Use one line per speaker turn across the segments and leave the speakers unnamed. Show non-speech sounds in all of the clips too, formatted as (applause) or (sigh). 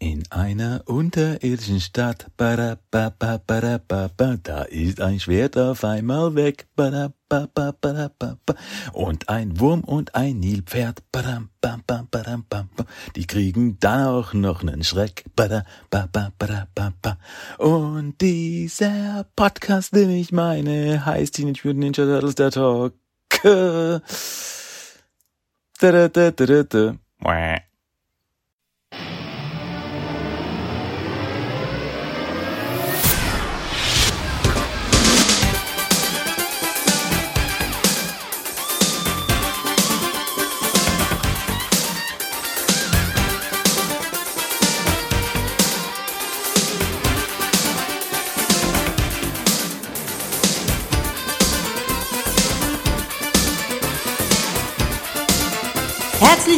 In einer unterirdischen Stadt, da ist ein Schwert auf einmal weg, und ein Wurm und ein Nilpferd, die kriegen dann auch noch nen Schreck, und dieser Podcast, den ich meine, heißt Teenage Mutant Ninja Turtles, der Talk. Da, da, da, da, da.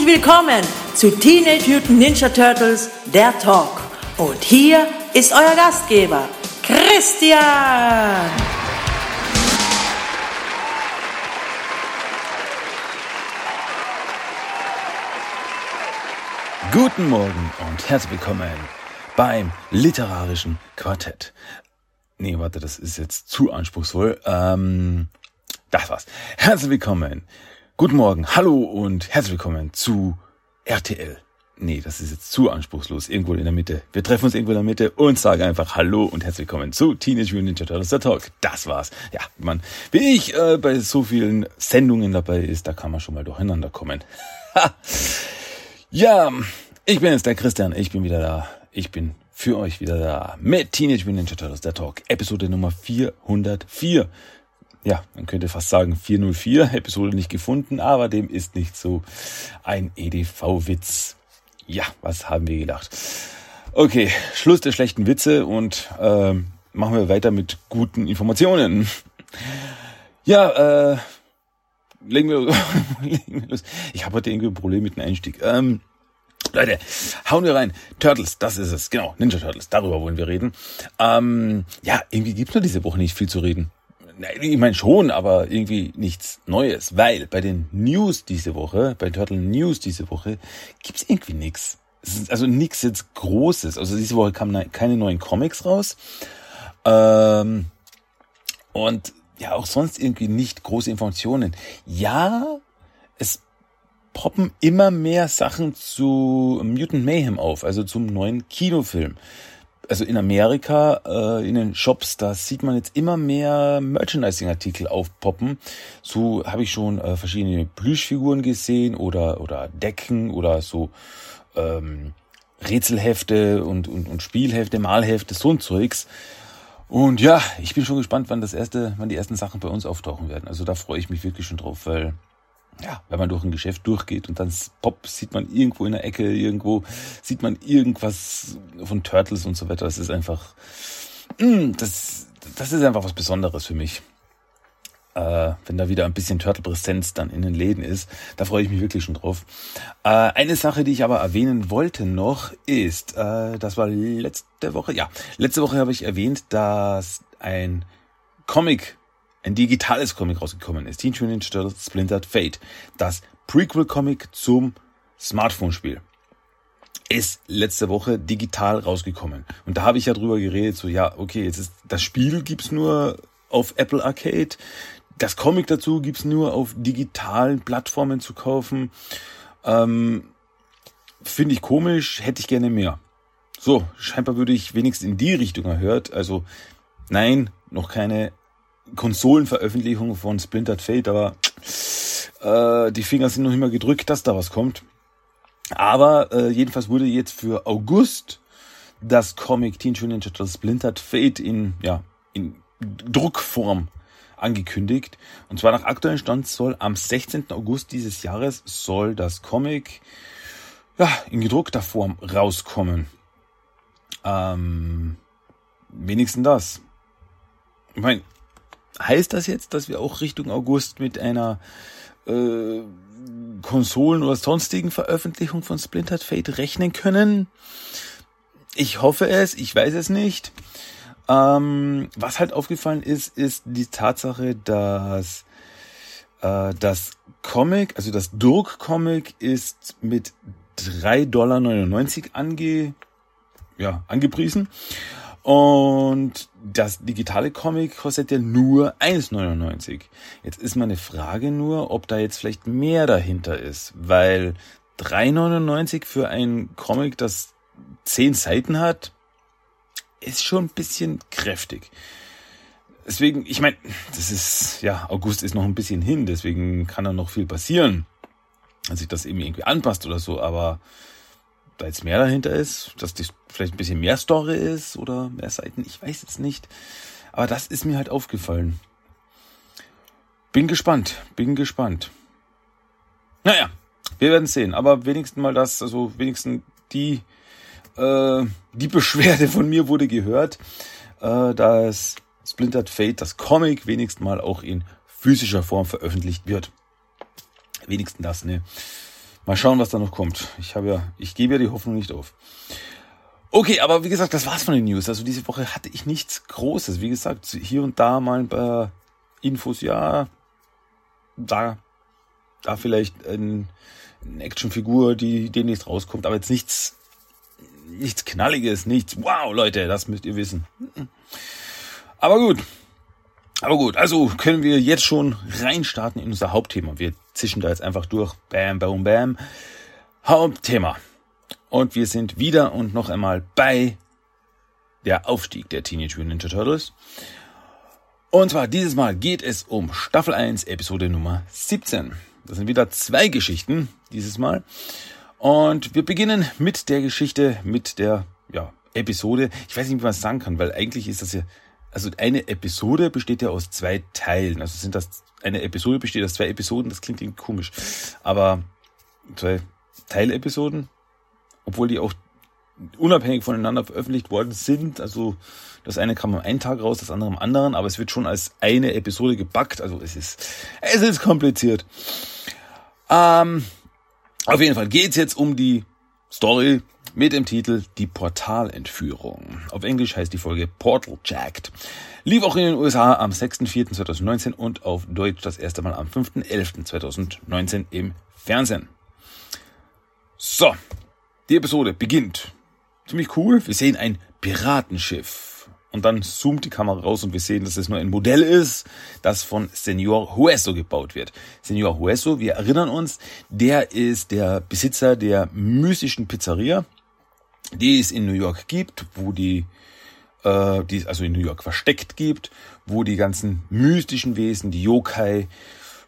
Herzlich willkommen zu Teenage Mutant Ninja Turtles, der Talk. Und hier ist euer Gastgeber, Christian.
Guten Morgen und herzlich willkommen beim literarischen Quartett. Nee, warte, das ist jetzt zu anspruchsvoll. Ähm, das war's. Herzlich willkommen Guten Morgen, hallo und herzlich willkommen zu RTL. Nee, das ist jetzt zu anspruchslos. Irgendwo in der Mitte. Wir treffen uns irgendwo in der Mitte und sagen einfach Hallo und herzlich willkommen zu Teenage Mutant Ninja Turtles, der Talk. Das war's. Ja, man, wie ich äh, bei so vielen Sendungen dabei ist, da kann man schon mal durcheinander kommen. (laughs) ja, ich bin jetzt der Christian. Ich bin wieder da. Ich bin für euch wieder da mit Teenage Mutant Ninja Turtles, der Talk. Episode Nummer 404 ja, man könnte fast sagen 404, Episode nicht gefunden, aber dem ist nicht so ein EDV-Witz. Ja, was haben wir gedacht? Okay, Schluss der schlechten Witze und äh, machen wir weiter mit guten Informationen. Ja, äh, legen wir, (laughs) legen wir los. Ich habe heute irgendwie ein Problem mit dem Einstieg. Ähm, Leute, hauen wir rein. Turtles, das ist es. Genau, Ninja Turtles, darüber wollen wir reden. Ähm, ja, irgendwie gibt's nur diese Woche nicht viel zu reden. Ich meine schon, aber irgendwie nichts Neues, weil bei den News diese Woche, bei Turtle News diese Woche, gibt's irgendwie nichts. Also nichts jetzt Großes. Also diese Woche kamen keine neuen Comics raus. Ähm, und ja, auch sonst irgendwie nicht große Informationen. Ja, es poppen immer mehr Sachen zu Mutant Mayhem auf, also zum neuen Kinofilm also in Amerika, äh, in den Shops, da sieht man jetzt immer mehr Merchandising-Artikel aufpoppen. So habe ich schon äh, verschiedene Plüschfiguren gesehen oder, oder Decken oder so ähm, Rätselhefte und, und, und Spielhefte, Malhefte, so ein Zeugs. Und ja, ich bin schon gespannt, wann das erste, wann die ersten Sachen bei uns auftauchen werden. Also da freue ich mich wirklich schon drauf, weil ja, wenn man durch ein Geschäft durchgeht und dann pop, sieht man irgendwo in der Ecke, irgendwo sieht man irgendwas von Turtles und so weiter. Das ist einfach, mm, das, das ist einfach was Besonderes für mich. Äh, wenn da wieder ein bisschen Turtle-Präsenz dann in den Läden ist, da freue ich mich wirklich schon drauf. Äh, eine Sache, die ich aber erwähnen wollte noch, ist, äh, das war letzte Woche, ja, letzte Woche habe ich erwähnt, dass ein Comic ein digitales Comic rausgekommen ist. Teenage Mutant Ninja Turtles Splintered Fate. Das Prequel-Comic zum Smartphone-Spiel ist letzte Woche digital rausgekommen. Und da habe ich ja drüber geredet, so ja, okay, jetzt ist das Spiel gibt's nur auf Apple Arcade, das Comic dazu gibt's nur auf digitalen Plattformen zu kaufen. Ähm, Finde ich komisch, hätte ich gerne mehr. So, scheinbar würde ich wenigstens in die Richtung erhört. Also nein, noch keine Konsolenveröffentlichung von Splintered Fate, aber äh, die Finger sind noch immer gedrückt, dass da was kommt. Aber äh, jedenfalls wurde jetzt für August das Comic Teenage Mutant Ninja Turtles Splintered Fate in, ja, in Druckform angekündigt. Und zwar nach aktuellem Stand soll am 16. August dieses Jahres soll das Comic ja, in gedruckter Form rauskommen. Ähm, wenigstens das. Ich meine, heißt das jetzt, dass wir auch Richtung August mit einer äh, Konsolen- oder sonstigen Veröffentlichung von Splintered Fate rechnen können? Ich hoffe es, ich weiß es nicht. Ähm, was halt aufgefallen ist, ist die Tatsache, dass äh, das Comic, also das Durk-Comic ist mit 3,99 Dollar ja, angepriesen. Und das digitale Comic kostet ja nur 1,99. Jetzt ist meine Frage nur, ob da jetzt vielleicht mehr dahinter ist, weil 3,99 für ein Comic, das 10 Seiten hat, ist schon ein bisschen kräftig. Deswegen, ich meine, das ist, ja, August ist noch ein bisschen hin, deswegen kann da noch viel passieren, dass sich das eben irgendwie anpasst oder so, aber da jetzt mehr dahinter ist, dass das vielleicht ein bisschen mehr Story ist oder mehr Seiten, ich weiß jetzt nicht. Aber das ist mir halt aufgefallen. Bin gespannt, bin gespannt. Naja, wir werden sehen. Aber wenigstens mal das, also wenigstens die, äh, die Beschwerde von mir wurde gehört, äh, dass Splintered Fate, das Comic, wenigstens mal auch in physischer Form veröffentlicht wird. Wenigstens das, ne? Mal schauen, was da noch kommt. Ich habe ja, ich gebe ja die Hoffnung nicht auf. Okay, aber wie gesagt, das war's von den News. Also diese Woche hatte ich nichts Großes. Wie gesagt, hier und da mal ein paar Infos, ja, da, da vielleicht ein, eine Actionfigur, die demnächst rauskommt, aber jetzt nichts, nichts Knalliges, nichts, wow, Leute, das müsst ihr wissen. Aber gut, aber gut, also können wir jetzt schon reinstarten in unser Hauptthema. Wir zischen da jetzt einfach durch. Bam, bam, bam. Hauptthema. Und wir sind wieder und noch einmal bei der Aufstieg der Teenage Mutant Ninja Turtles. Und zwar dieses Mal geht es um Staffel 1, Episode Nummer 17. Das sind wieder zwei Geschichten dieses Mal. Und wir beginnen mit der Geschichte, mit der ja, Episode. Ich weiß nicht, wie man es sagen kann, weil eigentlich ist das ja also eine Episode besteht ja aus zwei Teilen. Also sind das, eine Episode besteht aus zwei Episoden, das klingt irgendwie komisch. Aber zwei Teilepisoden, obwohl die auch unabhängig voneinander veröffentlicht worden sind. Also das eine kam am einen Tag raus, das andere am anderen, aber es wird schon als eine Episode gepackt. Also es ist, es ist kompliziert. Ähm, auf jeden Fall geht's jetzt um die Story mit dem Titel Die Portalentführung. Auf Englisch heißt die Folge Portal Jacked. Lief auch in den USA am 6.4.2019 und auf Deutsch das erste Mal am 5.11.2019 im Fernsehen. So, die Episode beginnt. Ziemlich cool. Wir sehen ein Piratenschiff und dann zoomt die Kamera raus und wir sehen, dass es nur ein Modell ist, das von Senor Hueso gebaut wird. Senor Hueso, wir erinnern uns, der ist der Besitzer der mystischen Pizzeria, die es in New York gibt, wo die, äh, die es also in New York versteckt gibt, wo die ganzen mystischen Wesen, die Yokai,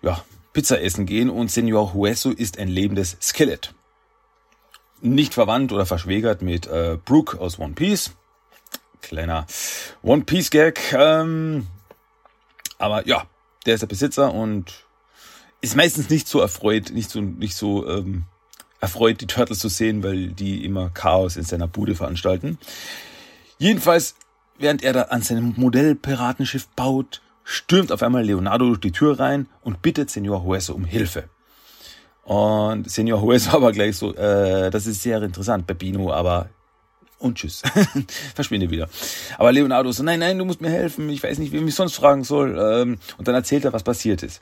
ja, Pizza essen gehen und Senor Hueso ist ein lebendes Skelett. Nicht verwandt oder verschwägert mit äh, Brooke aus One Piece kleiner One Piece Gag. Ähm, aber ja, der ist der Besitzer und ist meistens nicht so erfreut, nicht so, nicht so ähm, erfreut, die Turtles zu sehen, weil die immer Chaos in seiner Bude veranstalten. Jedenfalls, während er da an seinem Modellpiratenschiff baut, stürmt auf einmal Leonardo durch die Tür rein und bittet Senor Hueso um Hilfe. Und Senor Hueso (laughs) aber gleich so, äh, das ist sehr interessant, Pepino, aber und tschüss. (laughs) Verschwinde wieder. Aber Leonardo so, nein, nein, du musst mir helfen, ich weiß nicht, wie ich mich sonst fragen soll. Ähm, und dann erzählt er, was passiert ist.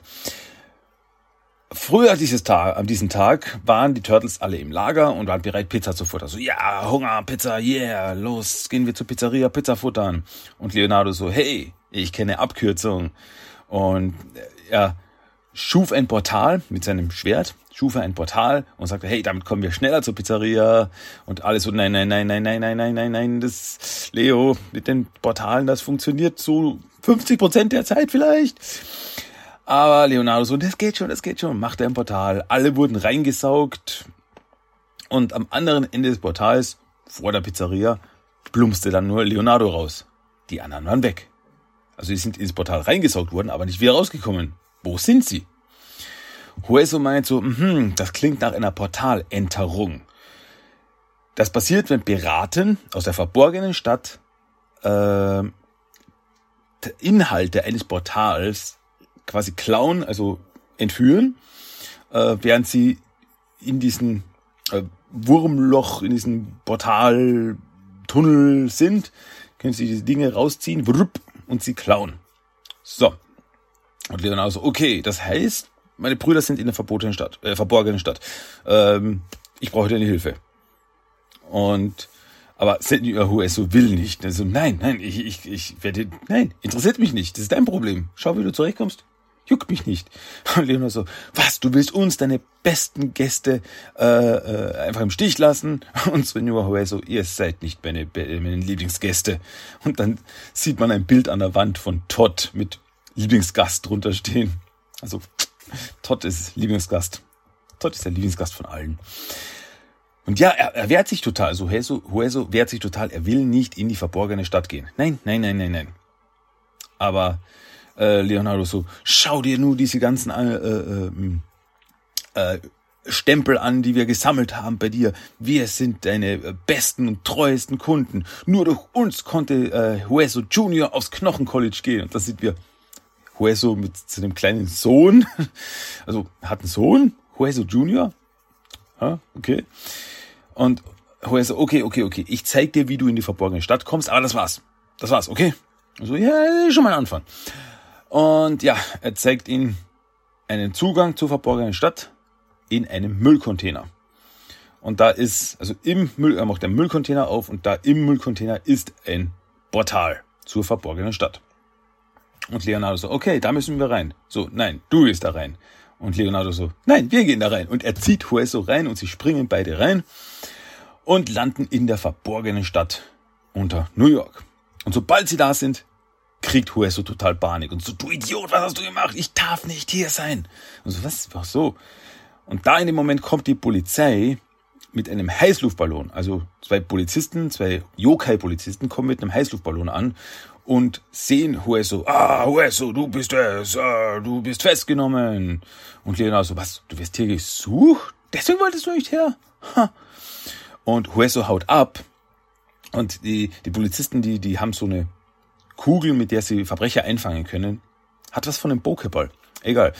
Früher dieses Tag, an diesem Tag waren die Turtles alle im Lager und waren bereit, Pizza zu futtern. So, ja, Hunger, Pizza, yeah, los, gehen wir zur Pizzeria, Pizza futtern. Und Leonardo so, hey, ich kenne Abkürzung. Und äh, ja, schuf ein Portal mit seinem Schwert, schuf er ein Portal und sagte, hey, damit kommen wir schneller zur Pizzeria und alles so, nein, nein, nein, nein, nein, nein, nein, nein, nein, das, Leo, mit den Portalen, das funktioniert so 50 Prozent der Zeit vielleicht. Aber Leonardo so, das geht schon, das geht schon, macht er ein Portal. Alle wurden reingesaugt und am anderen Ende des Portals, vor der Pizzeria, plumpste dann nur Leonardo raus. Die anderen waren weg. Also die sind ins Portal reingesaugt worden, aber nicht wieder rausgekommen. Wo sind sie? Hueso meint so, mh, das klingt nach einer Portalenterung. Das passiert, wenn Piraten aus der verborgenen Stadt äh, Inhalte eines Portals quasi klauen, also entführen, äh, während sie in diesen äh, Wurmloch, in diesem Portaltunnel sind, können sie diese Dinge rausziehen und sie klauen. So, und Leonardo so, okay, das heißt, meine Brüder sind in der verbotenen Stadt, äh, verborgenen Stadt. Ähm, ich brauche deine Hilfe. Und Aber Senior Hueso will nicht. Also nein, nein, ich, ich, ich werde, nein, interessiert mich nicht. Das ist dein Problem. Schau, wie du zurechtkommst. Juckt mich nicht. (laughs) Und Leonardo so, was, du willst uns, deine besten Gäste, äh, äh, einfach im Stich lassen? (laughs) Und Senior Hueso, ihr seid nicht meine, meine Lieblingsgäste. Und dann sieht man ein Bild an der Wand von Todd mit Lieblingsgast drunter stehen. Also, Todd ist Lieblingsgast. Todd ist der Lieblingsgast von allen. Und ja, er, er wehrt sich total. Also Hueso, Hueso wehrt sich total. Er will nicht in die verborgene Stadt gehen. Nein, nein, nein, nein, nein. Aber äh, Leonardo so, schau dir nur diese ganzen äh, äh, äh, Stempel an, die wir gesammelt haben bei dir. Wir sind deine besten und treuesten Kunden. Nur durch uns konnte äh, Hueso Junior aufs Knochencollege gehen. Und da sind wir Hueso mit seinem kleinen Sohn. (laughs) Also hat einen Sohn, Hueso Junior. Ja, okay. Und Hueso, okay, okay, okay. Ich zeig dir, wie du in die verborgene Stadt kommst, aber das war's. Das war's, okay? Also, ja, schon mal ein Anfang. Und ja, er zeigt ihm einen Zugang zur verborgenen Stadt in einem Müllcontainer. Und da ist, also im Müll, er macht den Müllcontainer auf und da im Müllcontainer ist ein Portal zur verborgenen Stadt. Und Leonardo so, okay, da müssen wir rein. So, nein, du gehst da rein. Und Leonardo so, nein, wir gehen da rein. Und er zieht Hueso rein und sie springen beide rein und landen in der verborgenen Stadt unter New York. Und sobald sie da sind, kriegt Hueso total Panik und so, du Idiot, was hast du gemacht? Ich darf nicht hier sein. Und so, was? Ach so. Und da in dem Moment kommt die Polizei mit einem Heißluftballon. Also zwei Polizisten, zwei Yokai-Polizisten kommen mit einem Heißluftballon an und sehen Hueso. Ah, Hueso, du bist es. Ah, du bist festgenommen. Und Leonardo so, was, du wirst hier gesucht? Deswegen wolltest du nicht her? Ha. Und Hueso haut ab. Und die, die Polizisten, die, die haben so eine Kugel, mit der sie Verbrecher einfangen können. Hat was von einem Pokéball. Egal.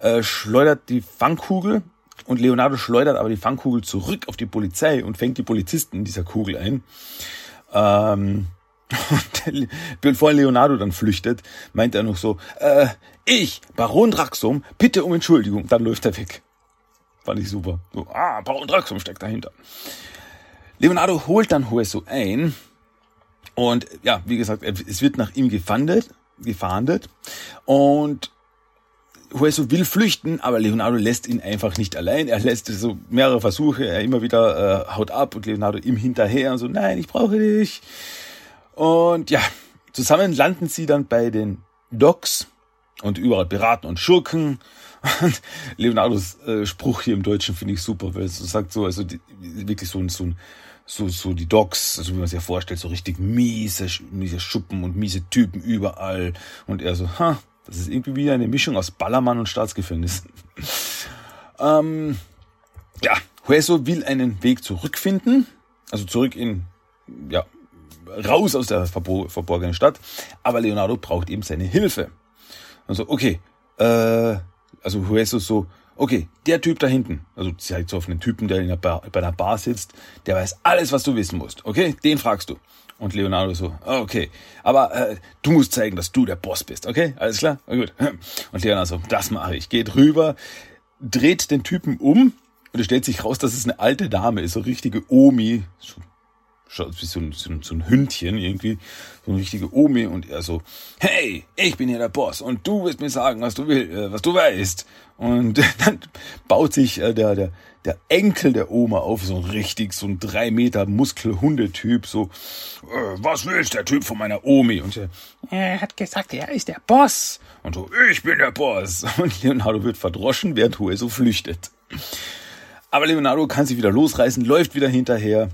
Äh, schleudert die Fangkugel und Leonardo schleudert aber die Fangkugel zurück auf die Polizei und fängt die Polizisten in dieser Kugel ein. Ähm, (laughs) und bevor Leonardo dann flüchtet, meint er noch so, äh, ich, Baron Draxum, bitte um Entschuldigung. Dann läuft er weg. Fand ich super. So, ah, Baron Draxum steckt dahinter. Leonardo holt dann Hueso ein und ja, wie gesagt, es wird nach ihm gefahndet, gefahndet und Hueso will flüchten, aber Leonardo lässt ihn einfach nicht allein. Er lässt so mehrere Versuche, er immer wieder äh, haut ab und Leonardo ihm hinterher und so, nein, ich brauche dich. Und ja, zusammen landen sie dann bei den Docks und überall beraten und schurken. (laughs) Und Leonardos äh, Spruch hier im Deutschen finde ich super, weil es so sagt so, also die, wirklich so so ein so, so die Docks, also wie man sich ja vorstellt, so richtig miese, miese Schuppen und miese Typen überall. Und er so, ha, das ist irgendwie wieder eine Mischung aus Ballermann und Staatsgefängnis. (laughs) ähm, ja, Hueso will einen Weg zurückfinden, also zurück in, ja, raus aus der verborgenen Stadt, aber Leonardo braucht eben seine Hilfe. Also, okay, äh, also Hueso so, okay, der Typ da hinten, also zeigt auf einen Typen, der in der Bar, bei einer Bar sitzt, der weiß alles, was du wissen musst, okay, den fragst du. Und Leonardo so, okay, aber äh, du musst zeigen, dass du der Boss bist, okay, alles klar, Na gut. (laughs) Und Leonardo so, das mache ich, geht rüber, dreht den Typen um und es stellt sich raus, dass es eine alte Dame ist, so richtige Omi, wie so ein, so, ein, so ein Hündchen irgendwie, so eine richtige Omi und er so, hey, ich bin hier der Boss und du wirst mir sagen, was du will, äh, was du weißt. Und (laughs) dann baut sich äh, der, der, der Enkel der Oma auf, so ein richtig, so ein drei Meter Muskelhundetyp, so, äh, was willst der Typ von meiner Omi? Und er, er hat gesagt, er ist der Boss. Und so, ich bin der Boss. (laughs) Und Leonardo wird verdroschen, während Hueso flüchtet. Aber Leonardo kann sich wieder losreißen, läuft wieder hinterher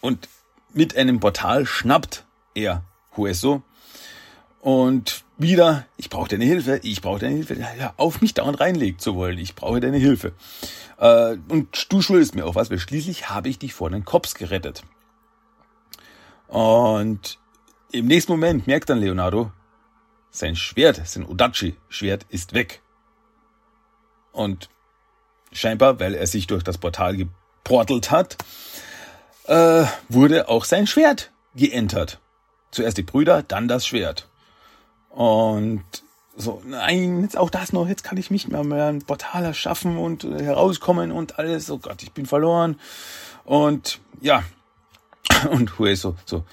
und mit einem Portal schnappt er Hueso und wieder, ich brauche deine Hilfe, ich brauche deine Hilfe, ja, auf mich dauernd reinlegt zu wollen, ich brauche deine Hilfe. Äh, und du schuldest mir auch was, weil schließlich habe ich dich vor den Cops gerettet. Und im nächsten Moment merkt dann Leonardo, sein Schwert, sein Odachi-Schwert ist weg. Und scheinbar, weil er sich durch das Portal geportelt hat, äh, wurde auch sein Schwert geentert. Zuerst die Brüder, dann das Schwert. Und so, nein, jetzt auch das noch, jetzt kann ich nicht mehr, mehr ein Portal erschaffen und äh, herauskommen und alles. Oh Gott, ich bin verloren. Und ja, (clears throat) Und Hueso so,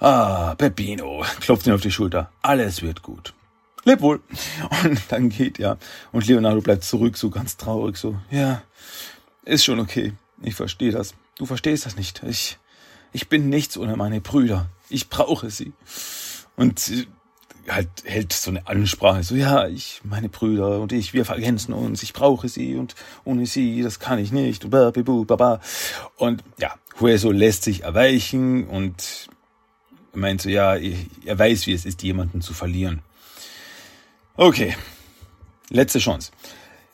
ah, Peppino, klopft ihn auf die Schulter. Alles wird gut. Leb wohl. (laughs) Und dann geht er. Und Leonardo bleibt zurück, so ganz traurig, so, ja, ist schon okay. Ich verstehe das. Du verstehst das nicht. Ich, ich bin nichts ohne meine Brüder. Ich brauche sie. Und halt hält so eine Ansprache, so ja, ich, meine Brüder und ich, wir vergessen uns, ich brauche sie und ohne sie, das kann ich nicht. Und ja, Hueso lässt sich erweichen und meint so, ja, er weiß, wie es ist, jemanden zu verlieren. Okay, letzte Chance.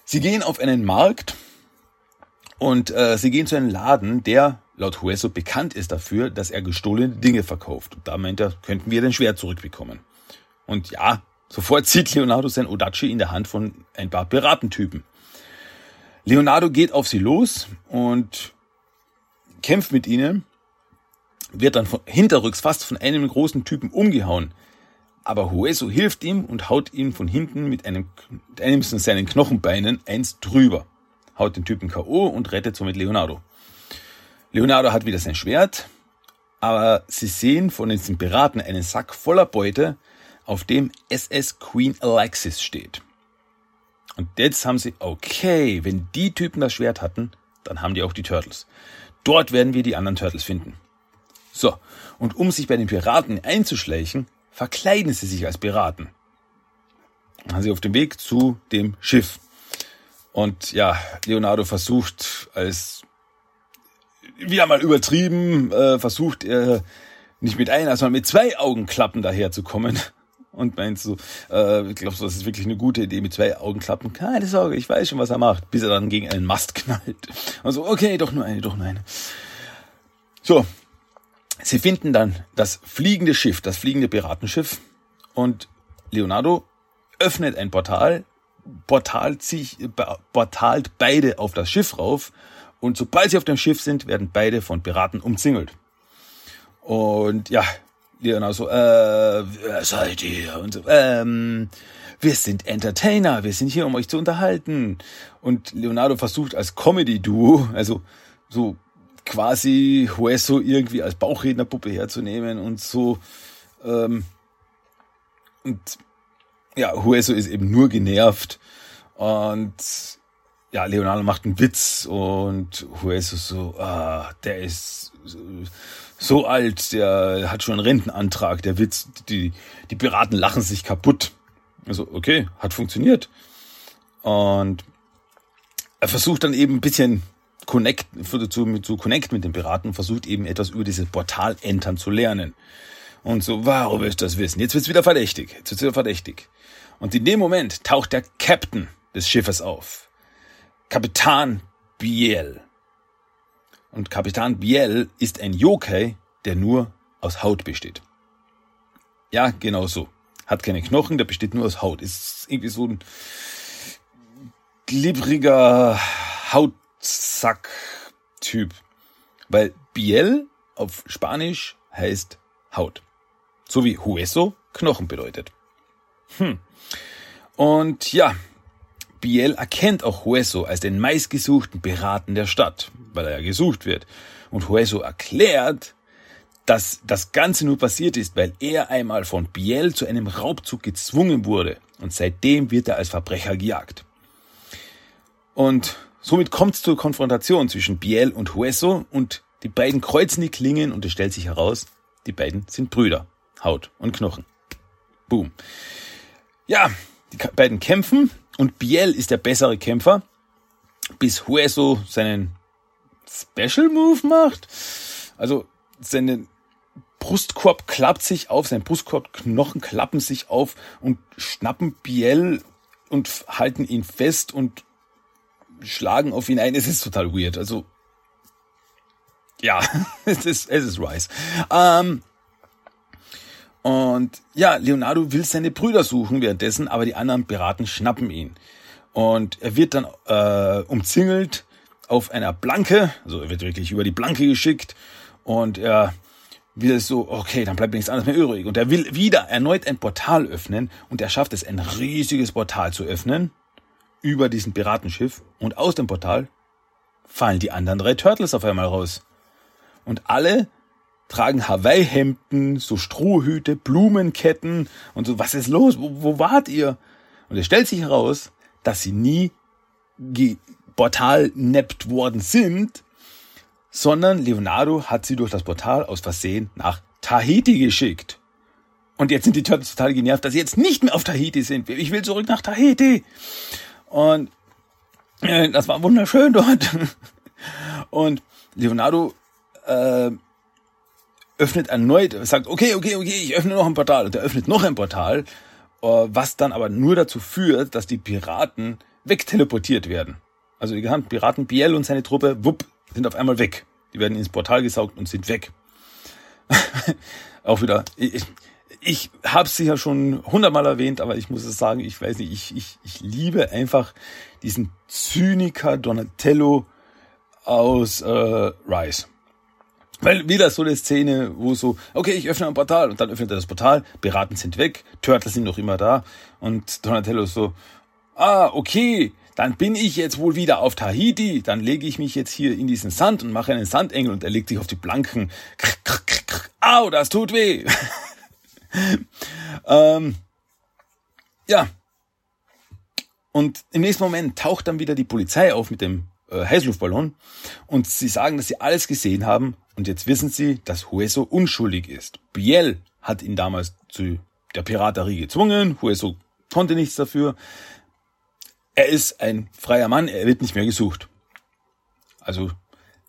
Sie gehen auf einen Markt und äh, sie gehen zu einem Laden, der laut Hueso bekannt ist dafür, dass er gestohlene Dinge verkauft. Und da meint er, könnten wir den Schwert zurückbekommen. Und ja, sofort (laughs) zieht Leonardo sein Odachi in der Hand von ein paar Piratentypen. Leonardo geht auf sie los und kämpft mit ihnen, wird dann von, hinterrücks fast von einem großen Typen umgehauen. Aber Hueso hilft ihm und haut ihn von hinten mit einem, mit einem seinen Knochenbeinen eins drüber. Haut den Typen K.O. und rettet somit Leonardo. Leonardo hat wieder sein Schwert, aber sie sehen von diesen Piraten einen Sack voller Beute, auf dem SS Queen Alexis steht. Und jetzt haben sie, okay, wenn die Typen das Schwert hatten, dann haben die auch die Turtles. Dort werden wir die anderen Turtles finden. So, und um sich bei den Piraten einzuschleichen, verkleiden sie sich als Piraten. Dann sind sie auf dem Weg zu dem Schiff. Und ja, Leonardo versucht als wieder mal übertrieben, äh, versucht er nicht mit einer, sondern mit zwei Augenklappen daherzukommen und meinst du, äh, glaubst du, das ist wirklich eine gute Idee mit zwei Augenklappen? Keine Sorge, ich weiß schon, was er macht, bis er dann gegen einen Mast knallt. Also, okay, doch nur eine, doch nur eine. So, sie finden dann das fliegende Schiff, das fliegende Piratenschiff und Leonardo öffnet ein Portal, portalt sich, portalt beide auf das Schiff rauf und sobald sie auf dem Schiff sind, werden beide von Piraten umzingelt. Und ja, Leonardo so, äh, wer seid ihr? Und so, ähm, wir sind Entertainer, wir sind hier, um euch zu unterhalten. Und Leonardo versucht als Comedy-Duo, also so quasi Hueso irgendwie als Bauchrednerpuppe herzunehmen und so, ähm, und ja, Hueso ist eben nur genervt und ja, Leonardo macht einen Witz und Hueso so, ah, der ist so alt, der hat schon einen Rentenantrag, der Witz, die, die Piraten lachen sich kaputt. Also, okay, hat funktioniert. Und er versucht dann eben ein bisschen connect, zu, zu connect mit den Piraten, versucht eben etwas über diese Portalentern zu lernen. Und so, warum willst du das wissen? Jetzt wird's wieder verdächtig. Jetzt wird's wieder verdächtig. Und in dem Moment taucht der Captain des Schiffes auf. Kapitän Biel. Und Kapitän Biel ist ein Yokai, der nur aus Haut besteht. Ja, genau so. Hat keine Knochen, der besteht nur aus Haut. Ist irgendwie so ein glibberiger Hautsack-Typ. Weil Biel auf Spanisch heißt Haut. So wie Hueso Knochen bedeutet. Hm. Und ja, Biel erkennt auch Hueso als den meistgesuchten Piraten der Stadt, weil er ja gesucht wird. Und Hueso erklärt, dass das Ganze nur passiert ist, weil er einmal von Biel zu einem Raubzug gezwungen wurde und seitdem wird er als Verbrecher gejagt. Und somit kommt es zur Konfrontation zwischen Biel und Hueso und die beiden kreuzen die Klingen und es stellt sich heraus, die beiden sind Brüder. Haut und Knochen. Boom. Ja, die beiden kämpfen und Biel ist der bessere Kämpfer, bis Hueso seinen Special Move macht. Also seine Brustkorb klappt sich auf, sein Brustkorbknochen klappen sich auf und schnappen Biel und halten ihn fest und schlagen auf ihn ein. Es ist total weird. Also ja, (laughs) es ist es ist Rice. Ähm, und ja, Leonardo will seine Brüder suchen währenddessen, aber die anderen Piraten schnappen ihn. Und er wird dann äh, umzingelt auf einer Planke, also er wird wirklich über die Planke geschickt und er will so, okay, dann bleibt nichts anderes mehr übrig. Und er will wieder erneut ein Portal öffnen und er schafft es, ein riesiges Portal zu öffnen über diesen Piratenschiff und aus dem Portal fallen die anderen drei Turtles auf einmal raus. Und alle tragen Hawaii-Hemden, so Strohhüte, Blumenketten und so, was ist los? Wo, wo wart ihr? Und es stellt sich heraus, dass sie nie Portal neppt worden sind, sondern Leonardo hat sie durch das Portal aus Versehen nach Tahiti geschickt. Und jetzt sind die Turtles total genervt, dass sie jetzt nicht mehr auf Tahiti sind. Ich will zurück nach Tahiti. Und äh, das war wunderschön dort. (laughs) Und Leonardo äh, öffnet erneut, sagt, okay, okay, okay, ich öffne noch ein Portal. Und er öffnet noch ein Portal, äh, was dann aber nur dazu führt, dass die Piraten wegteleportiert werden. Also die gesamten Piraten, Biel und seine Truppe, wupp, sind auf einmal weg. Die werden ins Portal gesaugt und sind weg. (laughs) Auch wieder, ich, ich habe sie ja schon hundertmal erwähnt, aber ich muss es sagen, ich weiß nicht, ich, ich, ich liebe einfach diesen Zyniker Donatello aus äh, Rise. Weil wieder so eine Szene, wo so, okay, ich öffne ein Portal und dann öffnet er das Portal, Piraten sind weg, Turtles sind noch immer da und Donatello so, ah, okay, dann bin ich jetzt wohl wieder auf Tahiti, dann lege ich mich jetzt hier in diesen Sand und mache einen Sandengel und er legt sich auf die Blanken. Au, das tut weh. (laughs) ähm, ja. Und im nächsten Moment taucht dann wieder die Polizei auf mit dem äh, Heißluftballon und sie sagen, dass sie alles gesehen haben und jetzt wissen sie, dass Hueso unschuldig ist. Biel hat ihn damals zu der Piraterie gezwungen, Hueso konnte nichts dafür. Er ist ein freier Mann, er wird nicht mehr gesucht. Also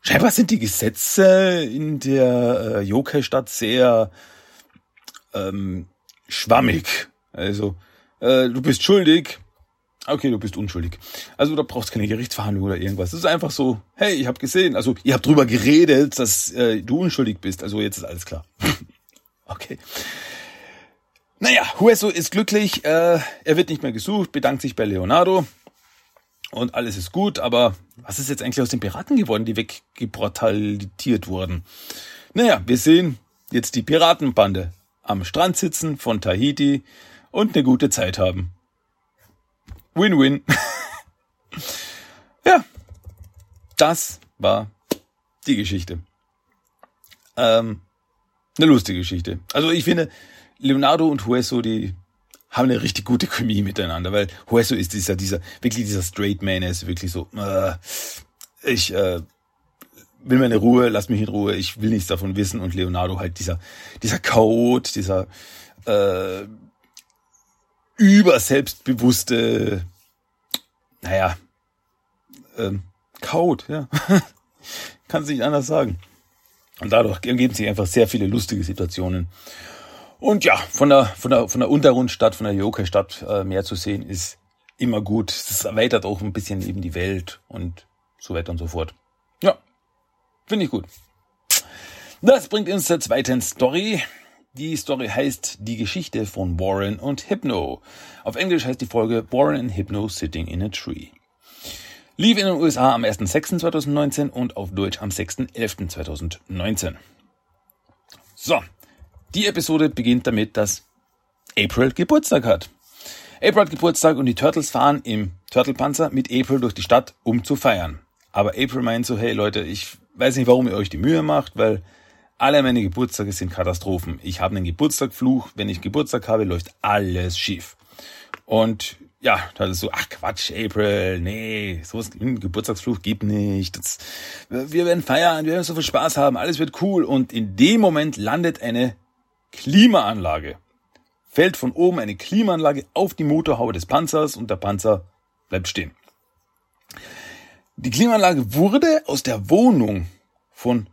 scheinbar sind die Gesetze in der äh, Yokai-Stadt sehr ähm, schwammig. Also äh, du bist schuldig, okay, du bist unschuldig. Also da brauchst keine Gerichtsverhandlung oder irgendwas. Es ist einfach so, hey, ich habe gesehen, also ihr habt drüber geredet, dass äh, du unschuldig bist. Also jetzt ist alles klar. (laughs) okay. Naja, Hueso ist glücklich, äh, er wird nicht mehr gesucht, bedankt sich bei Leonardo und alles ist gut, aber was ist jetzt eigentlich aus den Piraten geworden, die weggeportalitiert wurden? Naja, wir sehen jetzt die Piratenbande am Strand sitzen von Tahiti und eine gute Zeit haben. Win-win. ja, das war die Geschichte. Ähm, eine lustige Geschichte. Also ich finde, Leonardo und Hueso, die haben eine richtig gute Chemie miteinander, weil Hueso ist dieser, dieser, wirklich dieser Straight Man, er ist wirklich so, äh, ich äh, will meine Ruhe, lass mich in Ruhe, ich will nichts davon wissen und Leonardo halt dieser, dieser Code, dieser äh, überselbstbewusste, naja, ähm, Code, ja. (laughs) Kann es nicht anders sagen. Und dadurch ergeben sich einfach sehr viele lustige Situationen. Und ja, von der, von der, von der Untergrundstadt, von der Yokai-Stadt äh, mehr zu sehen, ist immer gut. Das erweitert auch ein bisschen eben die Welt und so weiter und so fort. Ja, finde ich gut. Das bringt uns zur zweiten Story. Die Story heißt Die Geschichte von Warren und Hypno. Auf Englisch heißt die Folge Warren and Hypno Sitting in a Tree. Lief in den USA am 1.6.2019 und auf Deutsch am 6.11.2019. So, die Episode beginnt damit, dass April Geburtstag hat. April hat Geburtstag und die Turtles fahren im Turtlepanzer mit April durch die Stadt, um zu feiern. Aber April meint so, hey Leute, ich weiß nicht, warum ihr euch die Mühe macht, weil alle meine Geburtstage sind Katastrophen. Ich habe einen Geburtstagfluch. Wenn ich Geburtstag habe, läuft alles schief. Und ja, da ist so, ach Quatsch, April, nee, so ein Geburtstagsfluch gibt nicht. Das, wir werden feiern, wir werden so viel Spaß haben, alles wird cool. Und in dem Moment landet eine Klimaanlage. Fällt von oben eine Klimaanlage auf die Motorhaube des Panzers und der Panzer bleibt stehen. Die Klimaanlage wurde aus der Wohnung von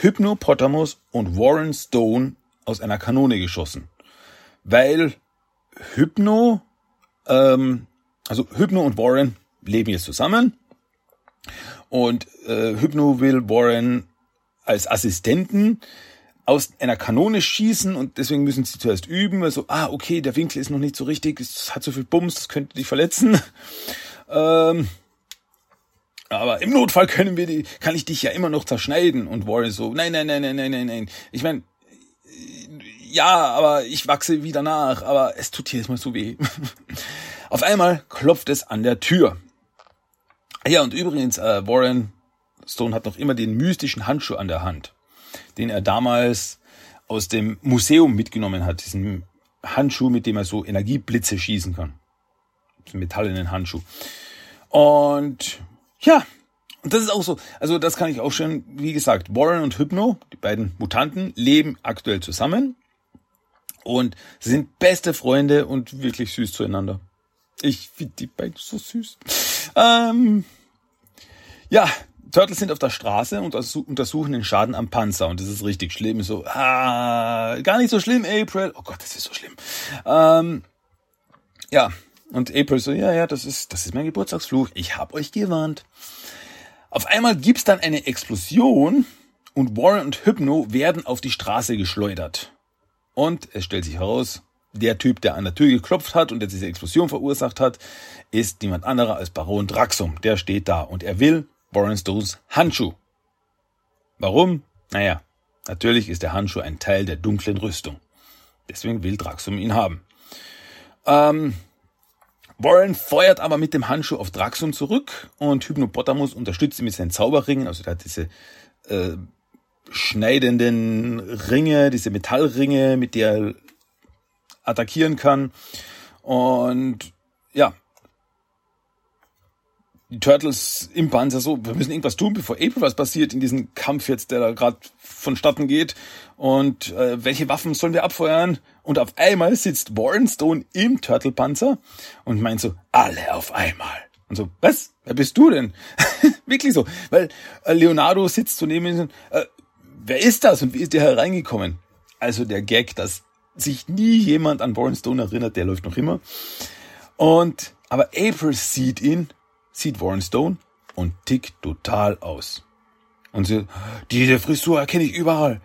Hypnopotamus und Warren Stone aus einer Kanone geschossen. Weil Hypno, ähm, also Hypno und Warren leben jetzt zusammen. Und äh, Hypno will Warren als Assistenten aus einer Kanone schießen und deswegen müssen sie zuerst üben. Also, ah, okay, der Winkel ist noch nicht so richtig, es hat so viel Bums, das könnte dich verletzen. (laughs) Ähm, aber im Notfall können wir die, kann ich dich ja immer noch zerschneiden. Und Warren so, nein, nein, nein, nein, nein, nein, nein. Ich meine, ja, aber ich wachse wieder nach, aber es tut jedes Mal so weh. (laughs) Auf einmal klopft es an der Tür. Ja, und übrigens, äh, Warren Stone hat noch immer den mystischen Handschuh an der Hand. den er damals aus dem Museum mitgenommen hat, diesen Handschuh, mit dem er so Energieblitze schießen kann. So metallenen Handschuh. Und ja, und das ist auch so, also das kann ich auch schon, wie gesagt, Warren und Hypno, die beiden Mutanten, leben aktuell zusammen und sind beste Freunde und wirklich süß zueinander. Ich finde die beiden so süß. Ähm, ja, Turtles sind auf der Straße und untersuchen den Schaden am Panzer und das ist richtig schlimm. So, ah, gar nicht so schlimm, April. Oh Gott, das ist so schlimm. Ähm, ja, und April so, ja, ja, das ist, das ist mein Geburtstagsfluch. Ich hab euch gewarnt. Auf einmal gibt's dann eine Explosion und Warren und Hypno werden auf die Straße geschleudert. Und es stellt sich heraus, der Typ, der an der Tür geklopft hat und der diese Explosion verursacht hat, ist niemand anderer als Baron Draxum. Der steht da und er will Warren Stones Handschuh. Warum? Naja, natürlich ist der Handschuh ein Teil der dunklen Rüstung. Deswegen will Draxum ihn haben. Ähm, Warren feuert aber mit dem Handschuh auf Draxum zurück und Hypnopotamus unterstützt ihn mit seinen Zauberringen. Also der hat diese äh, schneidenden Ringe, diese Metallringe, mit der er attackieren kann. Und ja, die Turtles im Panzer so, wir müssen irgendwas tun, bevor April was passiert in diesem Kampf jetzt, der da gerade vonstatten geht. Und äh, welche Waffen sollen wir abfeuern? Und auf einmal sitzt Warren Stone im Turtle-Panzer und meint so, alle auf einmal. Und so, was? Wer bist du denn? (laughs) Wirklich so. Weil äh, Leonardo sitzt so neben ihm, äh, wer ist das und wie ist der hereingekommen? Also der Gag, dass sich nie jemand an Warren Stone erinnert, der läuft noch immer. Und, aber April sieht ihn sieht Warren Stone und tickt total aus. Und sie, diese Frisur erkenne ich überall.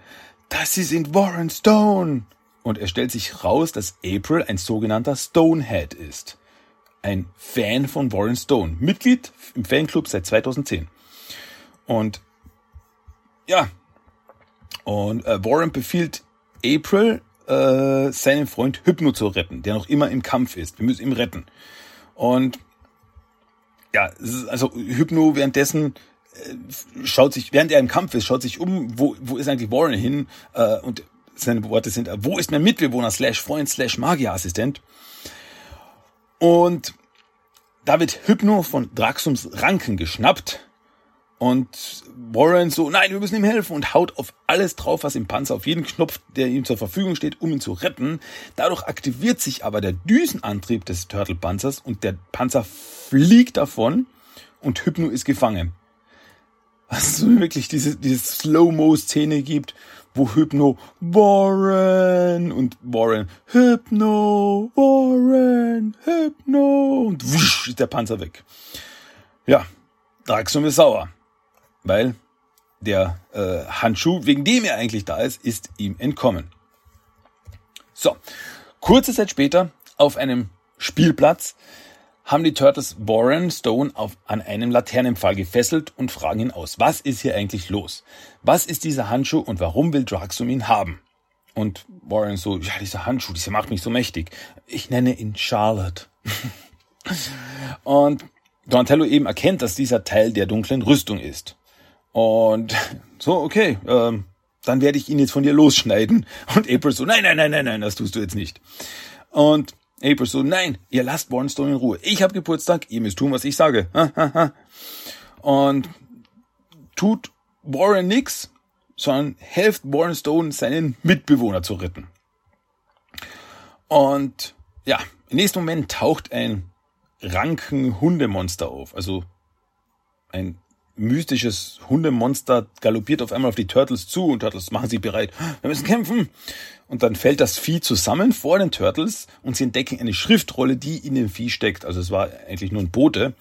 Das ist in Warren Stone. Und er stellt sich raus, dass April ein sogenannter Stonehead ist. Ein Fan von Warren Stone. Mitglied im Fanclub seit 2010. Und ja, und äh, Warren befiehlt April, äh, seinen Freund Hypno zu retten, der noch immer im Kampf ist. Wir müssen ihn retten. Und ja, also Hypno währenddessen äh, schaut sich, während er im Kampf ist, schaut sich um, wo, wo ist eigentlich Warren hin? Äh, und seine Worte sind, äh, wo ist mein Mitbewohner, slash Freund, slash Magierassistent? Und da wird Hypno von Draxums Ranken geschnappt und Warren so, nein, wir müssen ihm helfen und haut auf alles drauf, was im Panzer, auf jeden Knopf, der ihm zur Verfügung steht, um ihn zu retten. Dadurch aktiviert sich aber der Düsenantrieb des Turtle-Panzers und der Panzer fliegt davon und Hypno ist gefangen. Was es so wirklich diese, diese Slow-Mo-Szene gibt, wo Hypno Warren und Warren Hypno, Warren, Hypno und wusch ist der Panzer weg. Ja, Draxum ist sauer weil der äh, Handschuh, wegen dem er eigentlich da ist, ist ihm entkommen. So, kurze Zeit später auf einem Spielplatz haben die Turtles Warren Stone auf, an einem Laternenpfahl gefesselt und fragen ihn aus, was ist hier eigentlich los? Was ist dieser Handschuh und warum will Draxum ihn haben? Und Warren so, ja, dieser Handschuh, dieser macht mich so mächtig. Ich nenne ihn Charlotte. (laughs) und Donatello eben erkennt, dass dieser Teil der dunklen Rüstung ist. Und so, okay, ähm, dann werde ich ihn jetzt von dir losschneiden. Und April so, nein, nein, nein, nein, nein, das tust du jetzt nicht. Und April so, nein, ihr lasst Warrenstone in Ruhe. Ich habe Geburtstag, ihr müsst tun, was ich sage. Und tut Warren nix, sondern helft Warrenstone, seinen Mitbewohner zu retten. Und ja, im nächsten Moment taucht ein Ranken-Hundemonster auf. Also ein mystisches Hundemonster galoppiert auf einmal auf die Turtles zu und Turtles machen sich bereit. Wir müssen kämpfen. Und dann fällt das Vieh zusammen vor den Turtles und sie entdecken eine Schriftrolle, die in dem Vieh steckt. Also es war eigentlich nur ein Bote.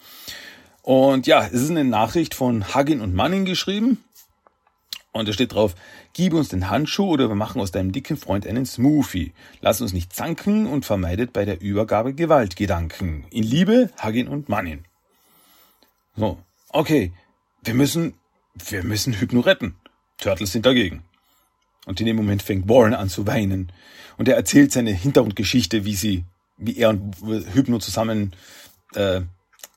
Und ja, es ist eine Nachricht von Huggin und Manning geschrieben. Und da steht drauf, gib uns den Handschuh oder wir machen aus deinem dicken Freund einen Smoothie. Lass uns nicht zanken und vermeidet bei der Übergabe Gewaltgedanken. In Liebe, Huggin und Manning. So, okay, wir müssen, wir müssen Hypno retten. Turtles sind dagegen. Und in dem Moment fängt Warren an zu weinen. Und er erzählt seine Hintergrundgeschichte, wie sie, wie er und Hypno zusammen äh,